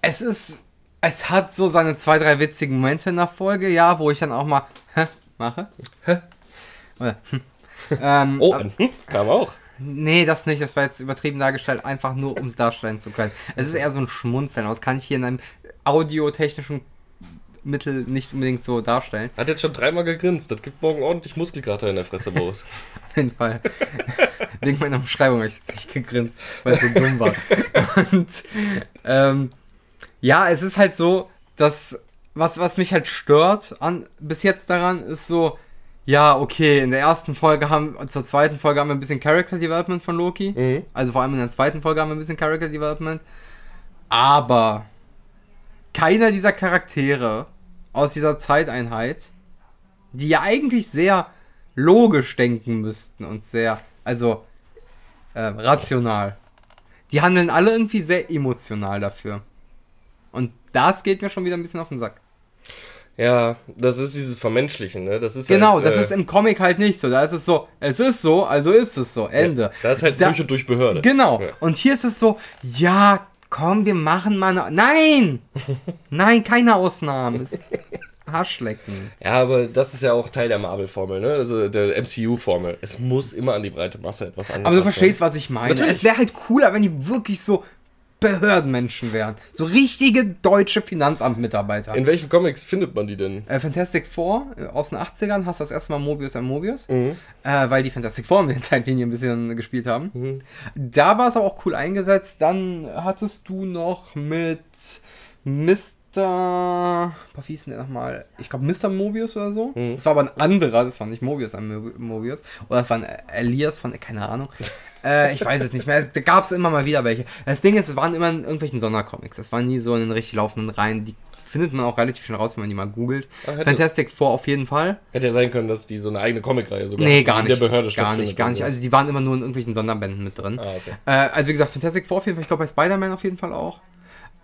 es ist, es hat so seine zwei, drei witzigen Momente in der Folge, ja, wo ich dann auch mal hä, mache. Hä? Oder, hm. ähm, Oh, ein hm, kam auch. nee, das nicht, das war jetzt übertrieben dargestellt, einfach nur um es darstellen zu können. Es ist eher so ein Schmunzeln, aber das kann ich hier in einem audiotechnischen Mittel nicht unbedingt so darstellen. Hat jetzt schon dreimal gegrinst. Das gibt morgen ordentlich Muskelkater in der Fresse, Boris. Auf jeden Fall. Wegen meiner Beschreibung habe ich jetzt nicht gegrinst, weil es so dumm war. Und ähm, ja, es ist halt so, dass was, was mich halt stört an bis jetzt daran ist so, ja, okay, in der ersten Folge haben, zur zweiten Folge haben wir ein bisschen Character Development von Loki. Mhm. Also vor allem in der zweiten Folge haben wir ein bisschen Character Development. Aber keiner dieser Charaktere aus dieser Zeiteinheit, die ja eigentlich sehr logisch denken müssten und sehr, also äh, rational, die handeln alle irgendwie sehr emotional dafür. Und das geht mir schon wieder ein bisschen auf den Sack. Ja, das ist dieses Vermenschlichen, ne? Das ist Genau, halt, das äh, ist im Comic halt nicht so. Da ist es so, es ist so, also ist es so. Ende. Da ist halt Da- durch und durch Behörde. Genau. Ja. Und hier ist es so, ja, komm, wir machen mal eine. Nein! Nein, keine Ausnahmen. Haarschlecken. Ja, aber das ist ja auch Teil der Marvel-Formel, ne? Also der MCU-Formel. Es muss immer an die breite Masse etwas angepasst Aber du verstehst, werden. was ich meine. Natürlich. Es wäre halt cooler, wenn die wirklich so Behördenmenschen wären. So richtige deutsche Finanzamtmitarbeiter. In welchen Comics findet man die denn? Äh, Fantastic Four äh, aus den 80ern hast du das erste Mal Mobius und Mobius, Mhm. äh, weil die Fantastic Four mit den Zeitlinien ein bisschen gespielt haben. Da war es aber auch cool eingesetzt. Dann hattest du noch mit Mr. Wie hieß denn der nochmal? Ich glaube Mr. Mobius oder so. Das war aber ein anderer, das war nicht Mobius Mo- Mobius. Oder das war ein Elias von, keine Ahnung. äh, ich weiß es nicht mehr. Da gab es immer mal wieder welche. Das Ding ist, es waren immer in irgendwelchen Sondercomics. Das waren nie so in den richtig laufenden Reihen. Die findet man auch relativ schnell raus, wenn man die mal googelt. Hätte- Fantastic Four auf jeden Fall. Hätte ja sein können, dass die so eine eigene Comicreihe sogar Nee, gar nicht. der Behörde gar nicht, gar nicht. so. Also die waren immer nur in irgendwelchen Sonderbänden mit drin. Ah, okay. Äh, also wie gesagt, Fantastic Four auf jeden Fall. Ich glaube bei Spider-Man auf jeden Fall auch.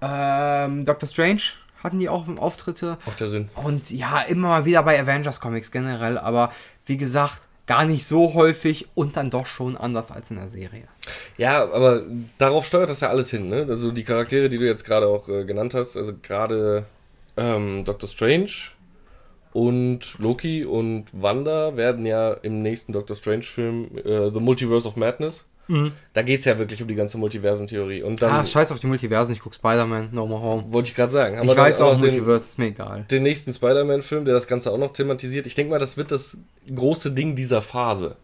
Ähm, Doctor Strange hatten die auch Auftritte. Macht ja Sinn. Und ja, immer mal wieder bei Avengers Comics generell. Aber wie gesagt, gar nicht so häufig und dann doch schon anders als in der Serie. Ja, aber darauf steuert das ja alles hin, ne? Also die Charaktere, die du jetzt gerade auch äh, genannt hast, also gerade ähm, Doctor Strange Und Loki und Wanda werden ja im nächsten Doctor Strange-Film äh, The Multiverse of Madness. Da geht es ja wirklich um die ganze Multiversentheorie. Und dann Ah, scheiß auf die Multiversen, ich guck Spider-Man, No More Home. wollte ich gerade sagen. haben Ich weiß auch, den, Multiverse ist mir egal. den nächsten Spider-Man-Film, der das Ganze auch noch thematisiert. Ich denke mal, das wird das große Ding dieser Phase.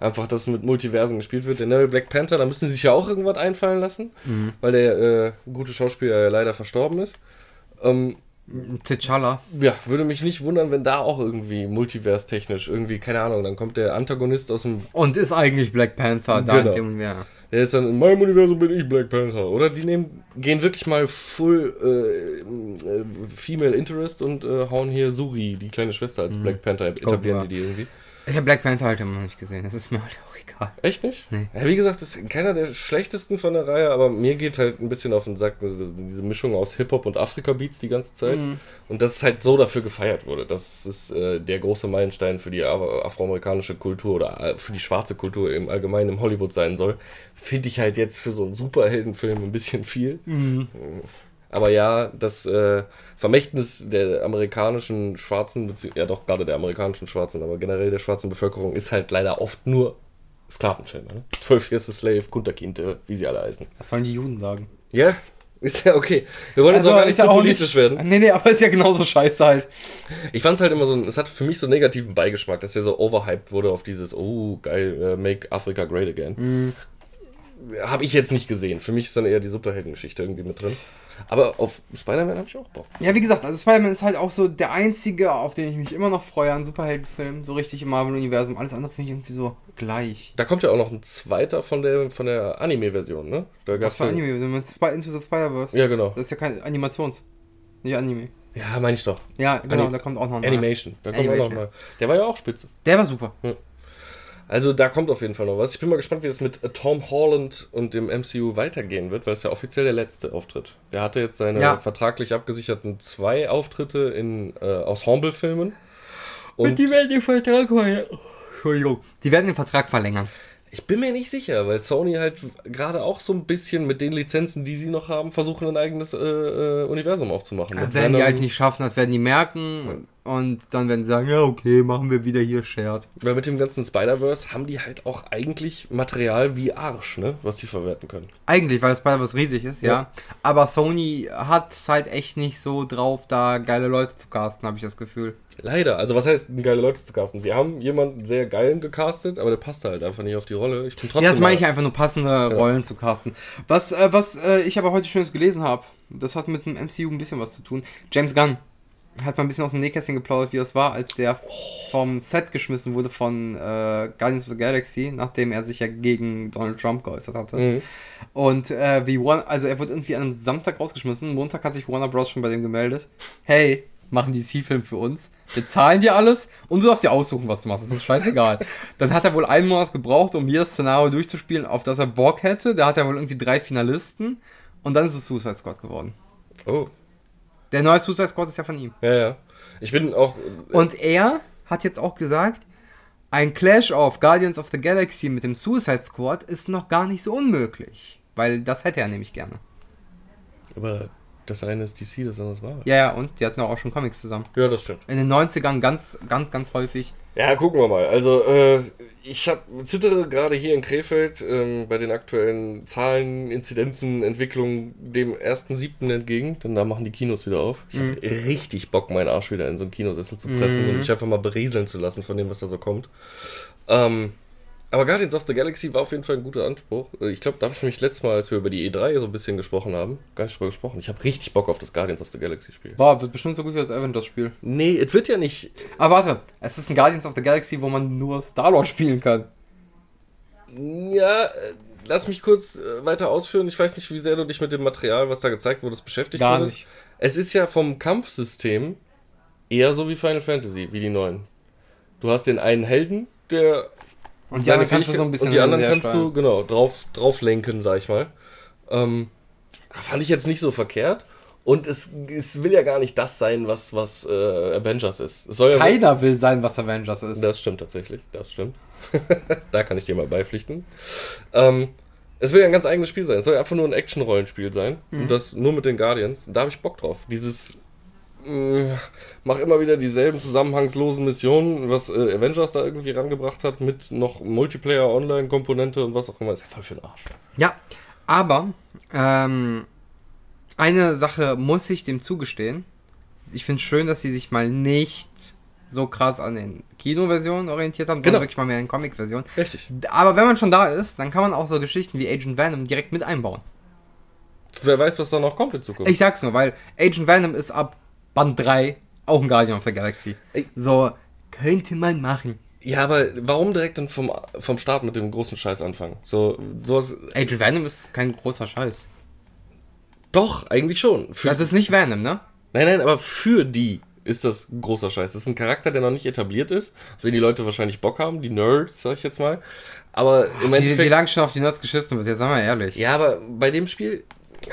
Einfach, dass mit Multiversen gespielt wird. Der neue Black Panther, da müssen sie sich ja auch irgendwas einfallen lassen, weil der äh, gute Schauspieler ja leider verstorben ist. Ähm, T'Challa. ja, würde mich nicht wundern, wenn da auch irgendwie multiverse-technisch irgendwie, keine Ahnung, dann kommt der Antagonist aus dem, Und ist eigentlich Black Panther da Genau. in dem, ja. der ist dann in meinem Universum bin ich Black Panther. Oder die nehmen, gehen wirklich mal full äh, äh, Female Interest und äh, hauen hier Suri, die kleine Schwester, als Black Panther etablieren ja. die die irgendwie. Ich habe Black Panther halt immer noch nicht gesehen, das ist mir halt auch egal. Echt nicht? Nee. Ja, wie gesagt, das ist keiner der schlechtesten von der Reihe, aber mir geht halt ein bisschen auf den Sack, also diese Mischung aus Hip-Hop und Afrika-Beats die ganze Zeit. Und dass es halt so dafür gefeiert wurde. dass es äh, der große Meilenstein für die Af- afroamerikanische Kultur oder äh, für die schwarze Kultur im Allgemeinen im Hollywood sein soll, finde ich halt jetzt für so einen Superheldenfilm ein bisschen viel. Aber ja, das äh, Vermächtnis der amerikanischen Schwarzen, ja doch gerade der amerikanischen Schwarzen, aber generell der schwarzen Bevölkerung ist halt leider oft nur Sklavenfilme. Ne? 12 Years a Slave, Kunter Kinte, wie sie alle heißen. Was sollen die Juden sagen? Ja, ist ja okay. Wir wollen jetzt auch gar nicht so politisch werden. Nee, nee, aber ist ja genauso scheiße halt. Ich fand es halt immer so, es hat für mich so einen negativen Beigeschmack, dass der so overhyped wurde auf dieses, oh geil, äh, make Africa great again. Habe ich jetzt nicht gesehen. Für mich ist dann eher die Superheldengeschichte irgendwie mit drin. Aber auf Spider-Man habe ich auch Bock. Ja, wie gesagt, also Spider-Man ist halt auch so der einzige, auf den ich mich immer noch freue an Superheldenfilmen, so richtig im Marvel-Universum. Alles andere finde ich irgendwie so gleich. Da kommt ja auch noch ein zweiter von der, von der Anime-Version, ne? Da Was gab's für ja, Anime? Wenn man Sp- Into the Spider-Verse. Ja, genau. Das ist ja kein Animations. Nicht Anime. Ja, meine ich doch. Ja, genau, Anim- da kommt auch noch ein Animation. Da kommt auch Animation, noch mal. Der war ja auch spitze. Der war super. Also da kommt auf jeden Fall noch was. Ich bin mal gespannt, wie das mit äh, Tom Holland und dem MCU weitergehen wird, weil es ja offiziell der letzte Auftritt. Der hatte jetzt seine Ja. vertraglich abgesicherten zwei Auftritte in äh, Ensemble-Filmen. Und werden den Vertrag verlängern. Entschuldigung. Die werden den Vertrag verlängern. ich bin mir nicht sicher, weil Sony halt gerade auch so ein bisschen mit den Lizenzen, die sie noch haben, versuchen ein eigenes äh, äh, Universum aufzumachen. Das Mit werden die halt nicht schaffen, das werden die merken. Und dann werden sie sagen, ja, okay, machen wir wieder hier Shared. Weil mit dem ganzen Spider-Verse haben die halt auch eigentlich Material wie Arsch, ne? Was die verwerten können. Eigentlich, weil das Spider-Verse riesig ist, ja. Ja. Aber Sony hat es halt echt nicht so drauf, da geile Leute zu casten, habe ich das Gefühl. Leider. Also was heißt, geile Leute zu casten? Sie haben jemanden sehr geilen gecastet, aber der passt halt einfach nicht auf die Rolle. Ich bin trotzdem Ja, das meine ich einfach nur passende Rollen zu casten. Was, äh, was äh, ich aber heute Schönes gelesen habe, das hat mit dem MCU ein bisschen was zu tun. James Gunn hat mal ein bisschen aus dem Nähkästchen geplaudert, wie das war, als der vom Set geschmissen wurde von äh, Guardians of the Galaxy, nachdem er sich ja gegen Donald Trump geäußert hatte. Mhm. Und äh, wie Warner, also er wurde irgendwie an einem Samstag rausgeschmissen, Montag hat sich Warner Bros. schon bei dem gemeldet. Hey, machen die C-Film für uns. Wir zahlen dir alles und du darfst dir aussuchen, was du machst. Das ist uns scheißegal. Dann hat er wohl einen Monat gebraucht, um jedes Szenario durchzuspielen, auf das er Bock hätte. Da hat er wohl irgendwie drei Finalisten und dann ist es Suicide Squad geworden. Oh, Der neue Suicide Squad ist ja von ihm. ja, ja. Ich bin auch. Und er hat jetzt auch gesagt, ein Clash of Guardians of the Galaxy mit dem Suicide Squad ist noch gar nicht so unmöglich. Weil das hätte er nämlich gerne. Aber das eine ist DC, das andere ist Marvel. Ja, ja, und die hatten auch schon Comics zusammen. Ja, das stimmt. In den 90ern ganz, ganz, ganz häufig. Ja, gucken wir mal. Also, äh, ich hab, zittere gerade hier in Krefeld ähm, bei den aktuellen Zahlen, Inzidenzen, Entwicklungen dem 1.7. entgegen, denn da machen die Kinos wieder auf. Ich hab richtig Bock, meinen Arsch wieder in so einen Kinosessel zu pressen und mich einfach mal berieseln zu lassen von dem, was da so kommt. Ähm, aber Guardians of the Galaxy war auf jeden Fall ein guter Anspruch. Äh, Ich glaube, da habe ich mich letztes Mal, als wir über die E3 so ein bisschen gesprochen haben, gar nicht drüber gesprochen. Ich habe richtig Bock auf das Guardians of the Galaxy Spiel. Boah, wird bestimmt so gut wie das Avengers-Spiel. Nee, es wird ja nicht Aber warte, es ist ein Guardians of the Galaxy, wo man nur Star-Lord spielen kann. Ja, äh, lass mich kurz äh, weiter ausführen. Ich weiß nicht, wie sehr du dich mit dem Material, was da gezeigt wurde, beschäftigt Gar wurdest. nicht. Es ist ja vom Kampfsystem eher so wie Final Fantasy, wie die neuen. Du hast den einen Helden, der Und die anderen kannst du so ein bisschen und die anderen kannst du genau drauf drauf lenken, sag ich mal. Ähm, fand ich jetzt nicht so verkehrt. Und es, es will ja gar nicht das sein, was, was äh, Avengers ist. Ja Keiner will sein, was Avengers ist. das stimmt tatsächlich, das stimmt. da kann ich dir mal beipflichten. Ähm, es will ja ein ganz eigenes Spiel sein. Es soll einfach nur ein Action-Rollenspiel sein. Und das nur mit den Guardians. Da habe ich Bock drauf. Dieses mh, mach immer wieder dieselben zusammenhangslosen Missionen, was äh, Avengers da irgendwie rangebracht hat, mit noch Multiplayer, Online-Komponente und was auch immer. Ist ja voll für den Arsch. Ja, aber ähm, eine Sache muss ich dem zugestehen. Ich finde es schön, dass sie sich mal nicht so krass an den Kinoversionen orientiert haben, sondern Genau. wirklich mal mehr in Comic-Versionen. Richtig. Aber wenn man schon da ist, dann kann man auch so Geschichten wie Agent Venom direkt mit einbauen. Wer weiß, was da noch kommt in Zukunft. Ich sag's nur, weil Agent Venom ist ab Band 3 auch ein Guardian of the Galaxy. So, könnte man machen. ja, aber warum direkt dann vom, vom Start mit dem großen Scheiß anfangen? So, sowas. Agent Venom ist kein großer Scheiß. Doch, eigentlich schon. Für, Das ist nicht Venom, ne? nein, nein, aber für die ist das ein großer Scheiß. Das ist ein Charakter, der noch nicht etabliert ist, auf den die Leute wahrscheinlich Bock haben, die Nerds, sag ich jetzt mal. Aber im Wie, Endeffekt. wie lange schon auf die Nerds geschissen wird, jetzt sagen wir ehrlich. Ja, aber bei dem Spiel,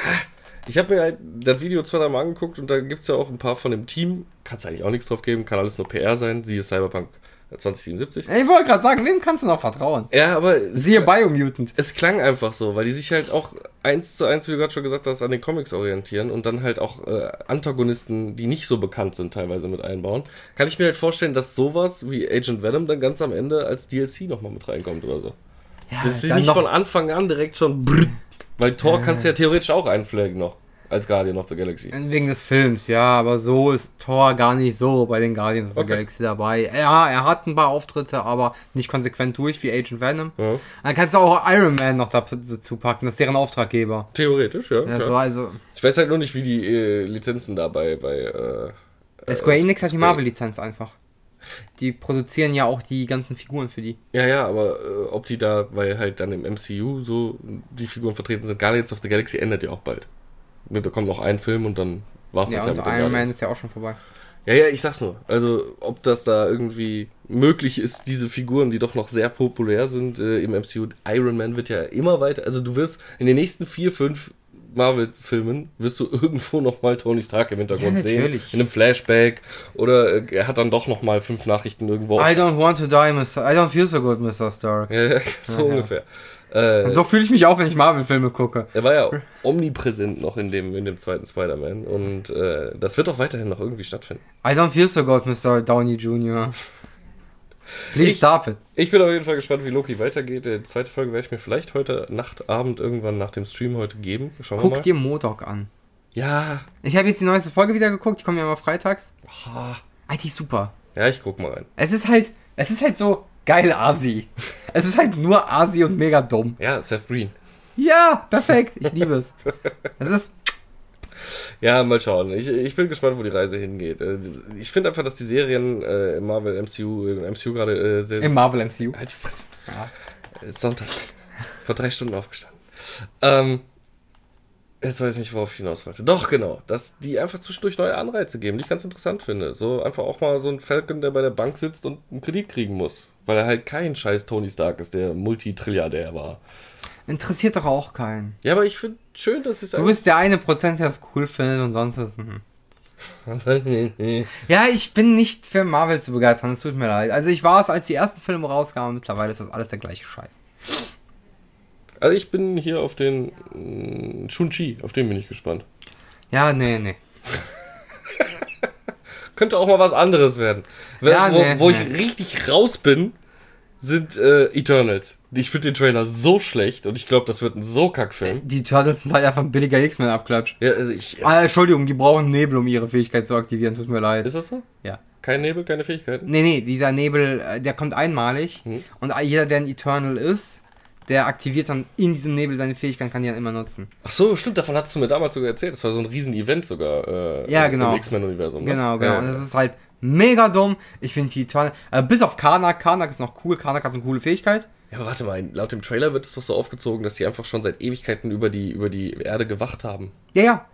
ach, ich habe mir halt das Video zwei, drei Mal angeguckt und da gibt es ja auch ein paar von dem Team. Kannst eigentlich auch nichts drauf geben, kann alles nur PR sein, siehe Cyberpunk 2077. Ich wollte gerade sagen, wem kannst du noch vertrauen? Ja, aber Siehe Biomutant. es klang einfach so, weil die sich halt auch eins zu eins, wie du gerade schon gesagt hast, an den Comics orientieren und dann halt auch äh, Antagonisten, die nicht so bekannt sind, teilweise mit einbauen. Kann ich mir halt vorstellen, dass sowas wie Agent Venom dann ganz am Ende als DLC nochmal mit reinkommt oder so. Ja, Dass sie nicht noch- von Anfang an direkt schon brrrt, weil Thor kannst du ja theoretisch auch einfliegen noch als Guardian of the Galaxy. Wegen des Films, ja, aber so ist Thor gar nicht so bei den Guardians of the Okay. Galaxy dabei. Ja, er hat ein paar Auftritte, aber nicht konsequent durch wie Agent Venom. Ja. Dann kannst du auch Iron Man noch dazu packen, das ist deren Auftraggeber. Theoretisch, ja. Ja, so, also, Ich weiß halt nur nicht, wie die äh, Lizenzen dabei bei. Äh, Square äh, Enix hat die Marvel-Lizenz einfach. Die produzieren ja auch die ganzen Figuren für die. Ja, ja, aber äh, ob die da, weil halt dann im MCU so die Figuren vertreten sind, Guardians of the Galaxy endet ja auch bald. Da kommt noch ein Film und dann war's Ja, das ja mit Iron Man ist ja auch schon vorbei. Ja, ja, ich sag's nur. Also, ob das da irgendwie möglich ist, diese Figuren, die doch noch sehr populär sind äh, im MCU. Iron Man wird ja immer weiter. Also, du wirst in den nächsten vier, fünf Marvel-Filmen wirst du irgendwo noch mal Tony Stark im Hintergrund Ja, sehen. In einem Flashback. Oder äh, er hat dann doch noch mal fünf Nachrichten irgendwo. I don't want to die, Mr. I don't feel so good, Mr. Stark. Ja, so ja. ungefähr. Äh, So fühle ich mich auch, wenn ich Marvel-Filme gucke. Er war ja omnipräsent noch in dem, in dem zweiten Spider-Man und äh, das wird auch weiterhin noch irgendwie stattfinden. I don't feel so good, Mr. Downey Jr. Please Ich- stop it. Ich bin auf jeden Fall gespannt, wie Loki weitergeht. Die zweite Folge werde ich mir vielleicht heute Nacht, Abend irgendwann nach dem Stream heute geben. Schauen wir Guck mal. dir Modok an. Ja, Ich habe jetzt die neueste Folge wieder geguckt, die kommen ja immer freitags. Ah. Ah, die ist super. ja, ich guck mal rein. Es ist halt, es ist halt so geil Asi. Es ist halt nur Asi und mega dumm. Ja, Seth Green. Ja, perfekt. Ich liebe es. Es ist, Ja, mal schauen. Ich, ich bin gespannt, wo die Reise hingeht. Äh, Ich finde einfach, dass die Serien äh, im Marvel MCU, im MCU gerade äh, sehr. im Marvel MCU. Halt die Fresse. Äh, Sonntag. Vor drei Stunden aufgestanden. Ähm, jetzt weiß ich nicht, worauf ich hinaus wollte. Doch, genau. Dass die einfach zwischendurch neue Anreize geben, die ich ganz interessant finde. So einfach auch mal so ein Falcon, der bei der Bank sitzt und einen Kredit kriegen muss. Weil er halt kein scheiß Tony Stark ist, der Multitrilliardär war. Interessiert doch auch keinen. Ja, aber ich finde schön, dass es Du bist der eine Prozent, der es cool findet und sonst ist. Hm. Ja, ich bin nicht für Marvel zu begeistern, es tut mir leid. Also ich war es, als die ersten Filme rauskamen, mittlerweile ist das alles der gleiche Scheiß. Also ich bin hier auf den mm, Shun-Chi, auf den bin ich gespannt. Ja, nee, nee. Könnte auch mal was anderes werden. Wenn, Ja, wo nee, wo ich nee. richtig raus bin, sind äh, Eternals. Ich finde den Trailer so schlecht und ich glaube, das wird ein so Kackfilm. Die Turtles sind halt einfach ein billiger X-Men-Abklatsch. Ja, also ich, Ah, Entschuldigung, die brauchen Nebel, um ihre Fähigkeit zu aktivieren, tut mir leid. ist das so? Ja. Kein Nebel, keine Fähigkeiten? Nee, nee, dieser Nebel, äh, der kommt einmalig Hm. und jeder, der ein Eternal ist, der aktiviert dann in diesem Nebel seine Fähigkeit, kann die dann immer nutzen. Ach so, stimmt, davon hast du mir damals sogar erzählt. Das war so ein Riesen-Event sogar. Äh, Ja, im- genau. Im X-Men-Universum. Ne? Genau, genau. Ja, Und ja. das ist halt mega dumm. Ich finde die Eternal, äh, bis auf Karnak, Karnak ist noch cool, Karnak hat eine coole Fähigkeit. ja, aber warte mal, laut dem Trailer wird es doch so aufgezogen, dass die einfach schon seit Ewigkeiten über die, über die Erde gewacht haben. Ja, ja.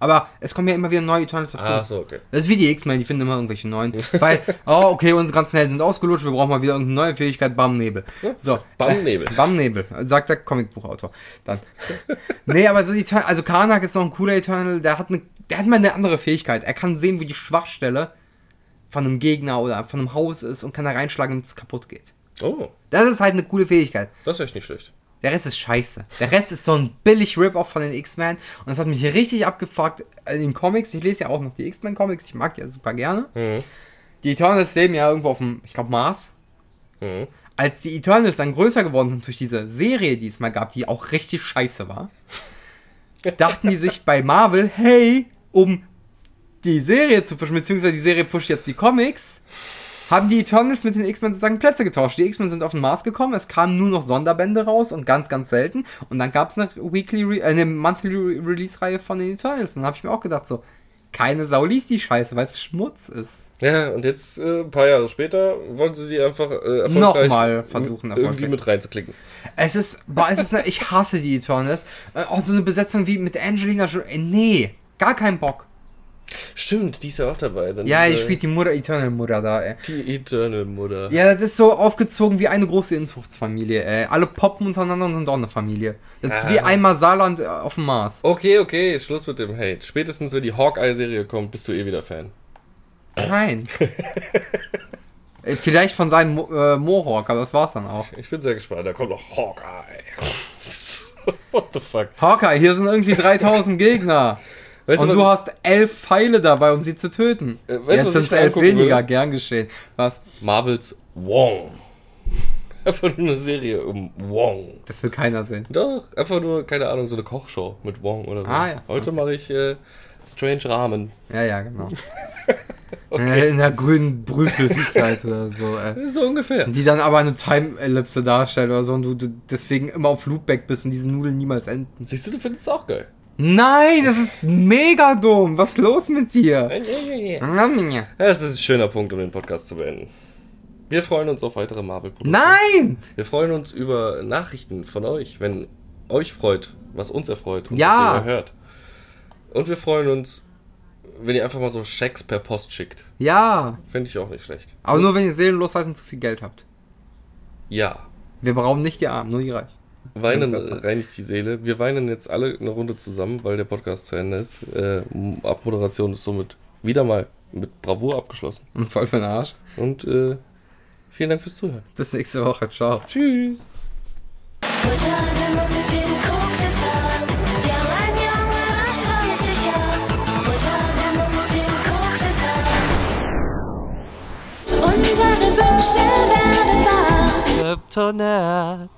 Aber es kommen ja immer wieder neue Eternals dazu. Ah, so, okay. Das ist wie die X-Men, die finden immer irgendwelche neuen. Weil, oh, okay, unsere ganzen Helden sind ausgelutscht, wir brauchen mal wieder irgendeine neue Fähigkeit, Bam Nebel. So. Bam Nebel. Bam Nebel, sagt der Comicbuchautor. Dann. nee, aber so die Eternal, also Karnak ist noch ein cooler Eternal, der hat eine, der hat mal eine andere Fähigkeit. Er kann sehen, wo die Schwachstelle von einem Gegner oder von einem Haus ist und kann da reinschlagen, damit es kaputt geht. Oh, Das ist halt eine coole Fähigkeit. das ist echt nicht schlecht. Der Rest ist scheiße. Der Rest ist so ein billig Rip-Off von den X-Men. Und das hat mich richtig abgefuckt in den Comics. Ich lese ja auch noch die X-Men-Comics. Ich mag die ja super gerne. Mhm. Die Eternals leben ja irgendwo auf dem, ich glaube, Mars. Mhm. Als die Eternals dann größer geworden sind durch diese Serie, die es mal gab, die auch richtig scheiße war, dachten die sich bei Marvel, hey, um die Serie zu pushen, beziehungsweise die Serie pusht jetzt die Comics, haben die Eternals mit den X-Men sozusagen Plätze getauscht. Die X-Men sind auf den Mars gekommen, es kamen nur noch Sonderbände raus und ganz, ganz selten. Und dann gab es eine Weekly, Re äh, eine Monthly Re Release-Reihe von den Eternals. Und dann habe ich mir auch gedacht, so, keine Sau liest die Scheiße, weil es Schmutz ist. Ja, und jetzt, äh, ein paar Jahre später, wollen sie die einfach äh, erfolgreich Nochmal versuchen, irgendwie erfolgreich. mit reinzuklicken. Es ist, boah, es ist eine, ich hasse die Eternals. Äh, auch so eine Besetzung wie mit Angelina Jolie. Äh, nee, gar keinen Bock. Stimmt, die ist ja auch dabei. Dann Ja, die spielt die Mutter, Eternal Mutter da, ey. die Eternal Mutter. Ja, das ist so aufgezogen wie eine große Inzuchtsfamilie, ey. Alle poppen untereneinander und sind doch eine Familie. Das ist Ah. wie einmal Saarland äh, auf dem Mars. Okay, okay, Schluss mit dem Hate. Spätestens, wenn die Hawkeye-Serie kommt, bist du eh wieder Fan. Nein. Äh, Vielleicht von seinem Mo äh, Mohawk, aber das war's dann auch. Ich bin sehr gespannt. Da kommt noch Hawkeye. What the fuck? Hawkeye, hier sind irgendwie 3000 Gegner. Weißt und du ich- hast elf Pfeile dabei, um sie zu töten. Äh, weißt du, Jetzt sind es elf weniger, würde? gern geschehen. Was? Marvels Wong. Einfach nur eine Serie um Wong. Das will keiner sehen. Doch, einfach nur, keine Ahnung, so eine Kochshow mit Wong oder so. Ah, ja. Heute mache ich äh, Strange Ramen. Ja, ja, genau. Äh, In der grünen Brühflüssigkeit oder so. Äh. So ungefähr. Die dann aber eine Time-Ellipse darstellt oder so und du, du deswegen immer auf Loopback bist und diese Nudeln niemals enden. Siehst du, du findest es auch geil. Nein, das ist mega dumm. Was ist los mit dir? Das ist ein schöner Punkt, um den Podcast zu beenden. Wir freuen uns auf weitere Marvel-Produkte. Nein! Wir freuen uns über Nachrichten von euch, wenn euch freut, was uns erfreut und Ja. was ihr hört. Und wir freuen uns, wenn ihr einfach mal so Schecks per Post schickt. Ja, Fände ich auch nicht schlecht. aber nur wenn ihr seelenlos seid und zu viel Geld habt. Ja. Wir brauchen nicht die Armen, nur die Reichen. Weinen Gott. reinigt die Seele. Wir weinen jetzt alle eine Runde zusammen, weil der Podcast zu Ende ist. Äh, Abmoderation ist somit wieder mal mit Bravour abgeschlossen. Und voll für den Arsch. Und äh, vielen Dank fürs Zuhören. Bis nächste Woche. Ciao. Tschüss. Mutter, immer mit dem Koks ist da. Ja, mein Junge, das weiß ich ja. Mutter, immer mit dem Koks ist da. Und alle Wünsche werden wahr. Kryptonat.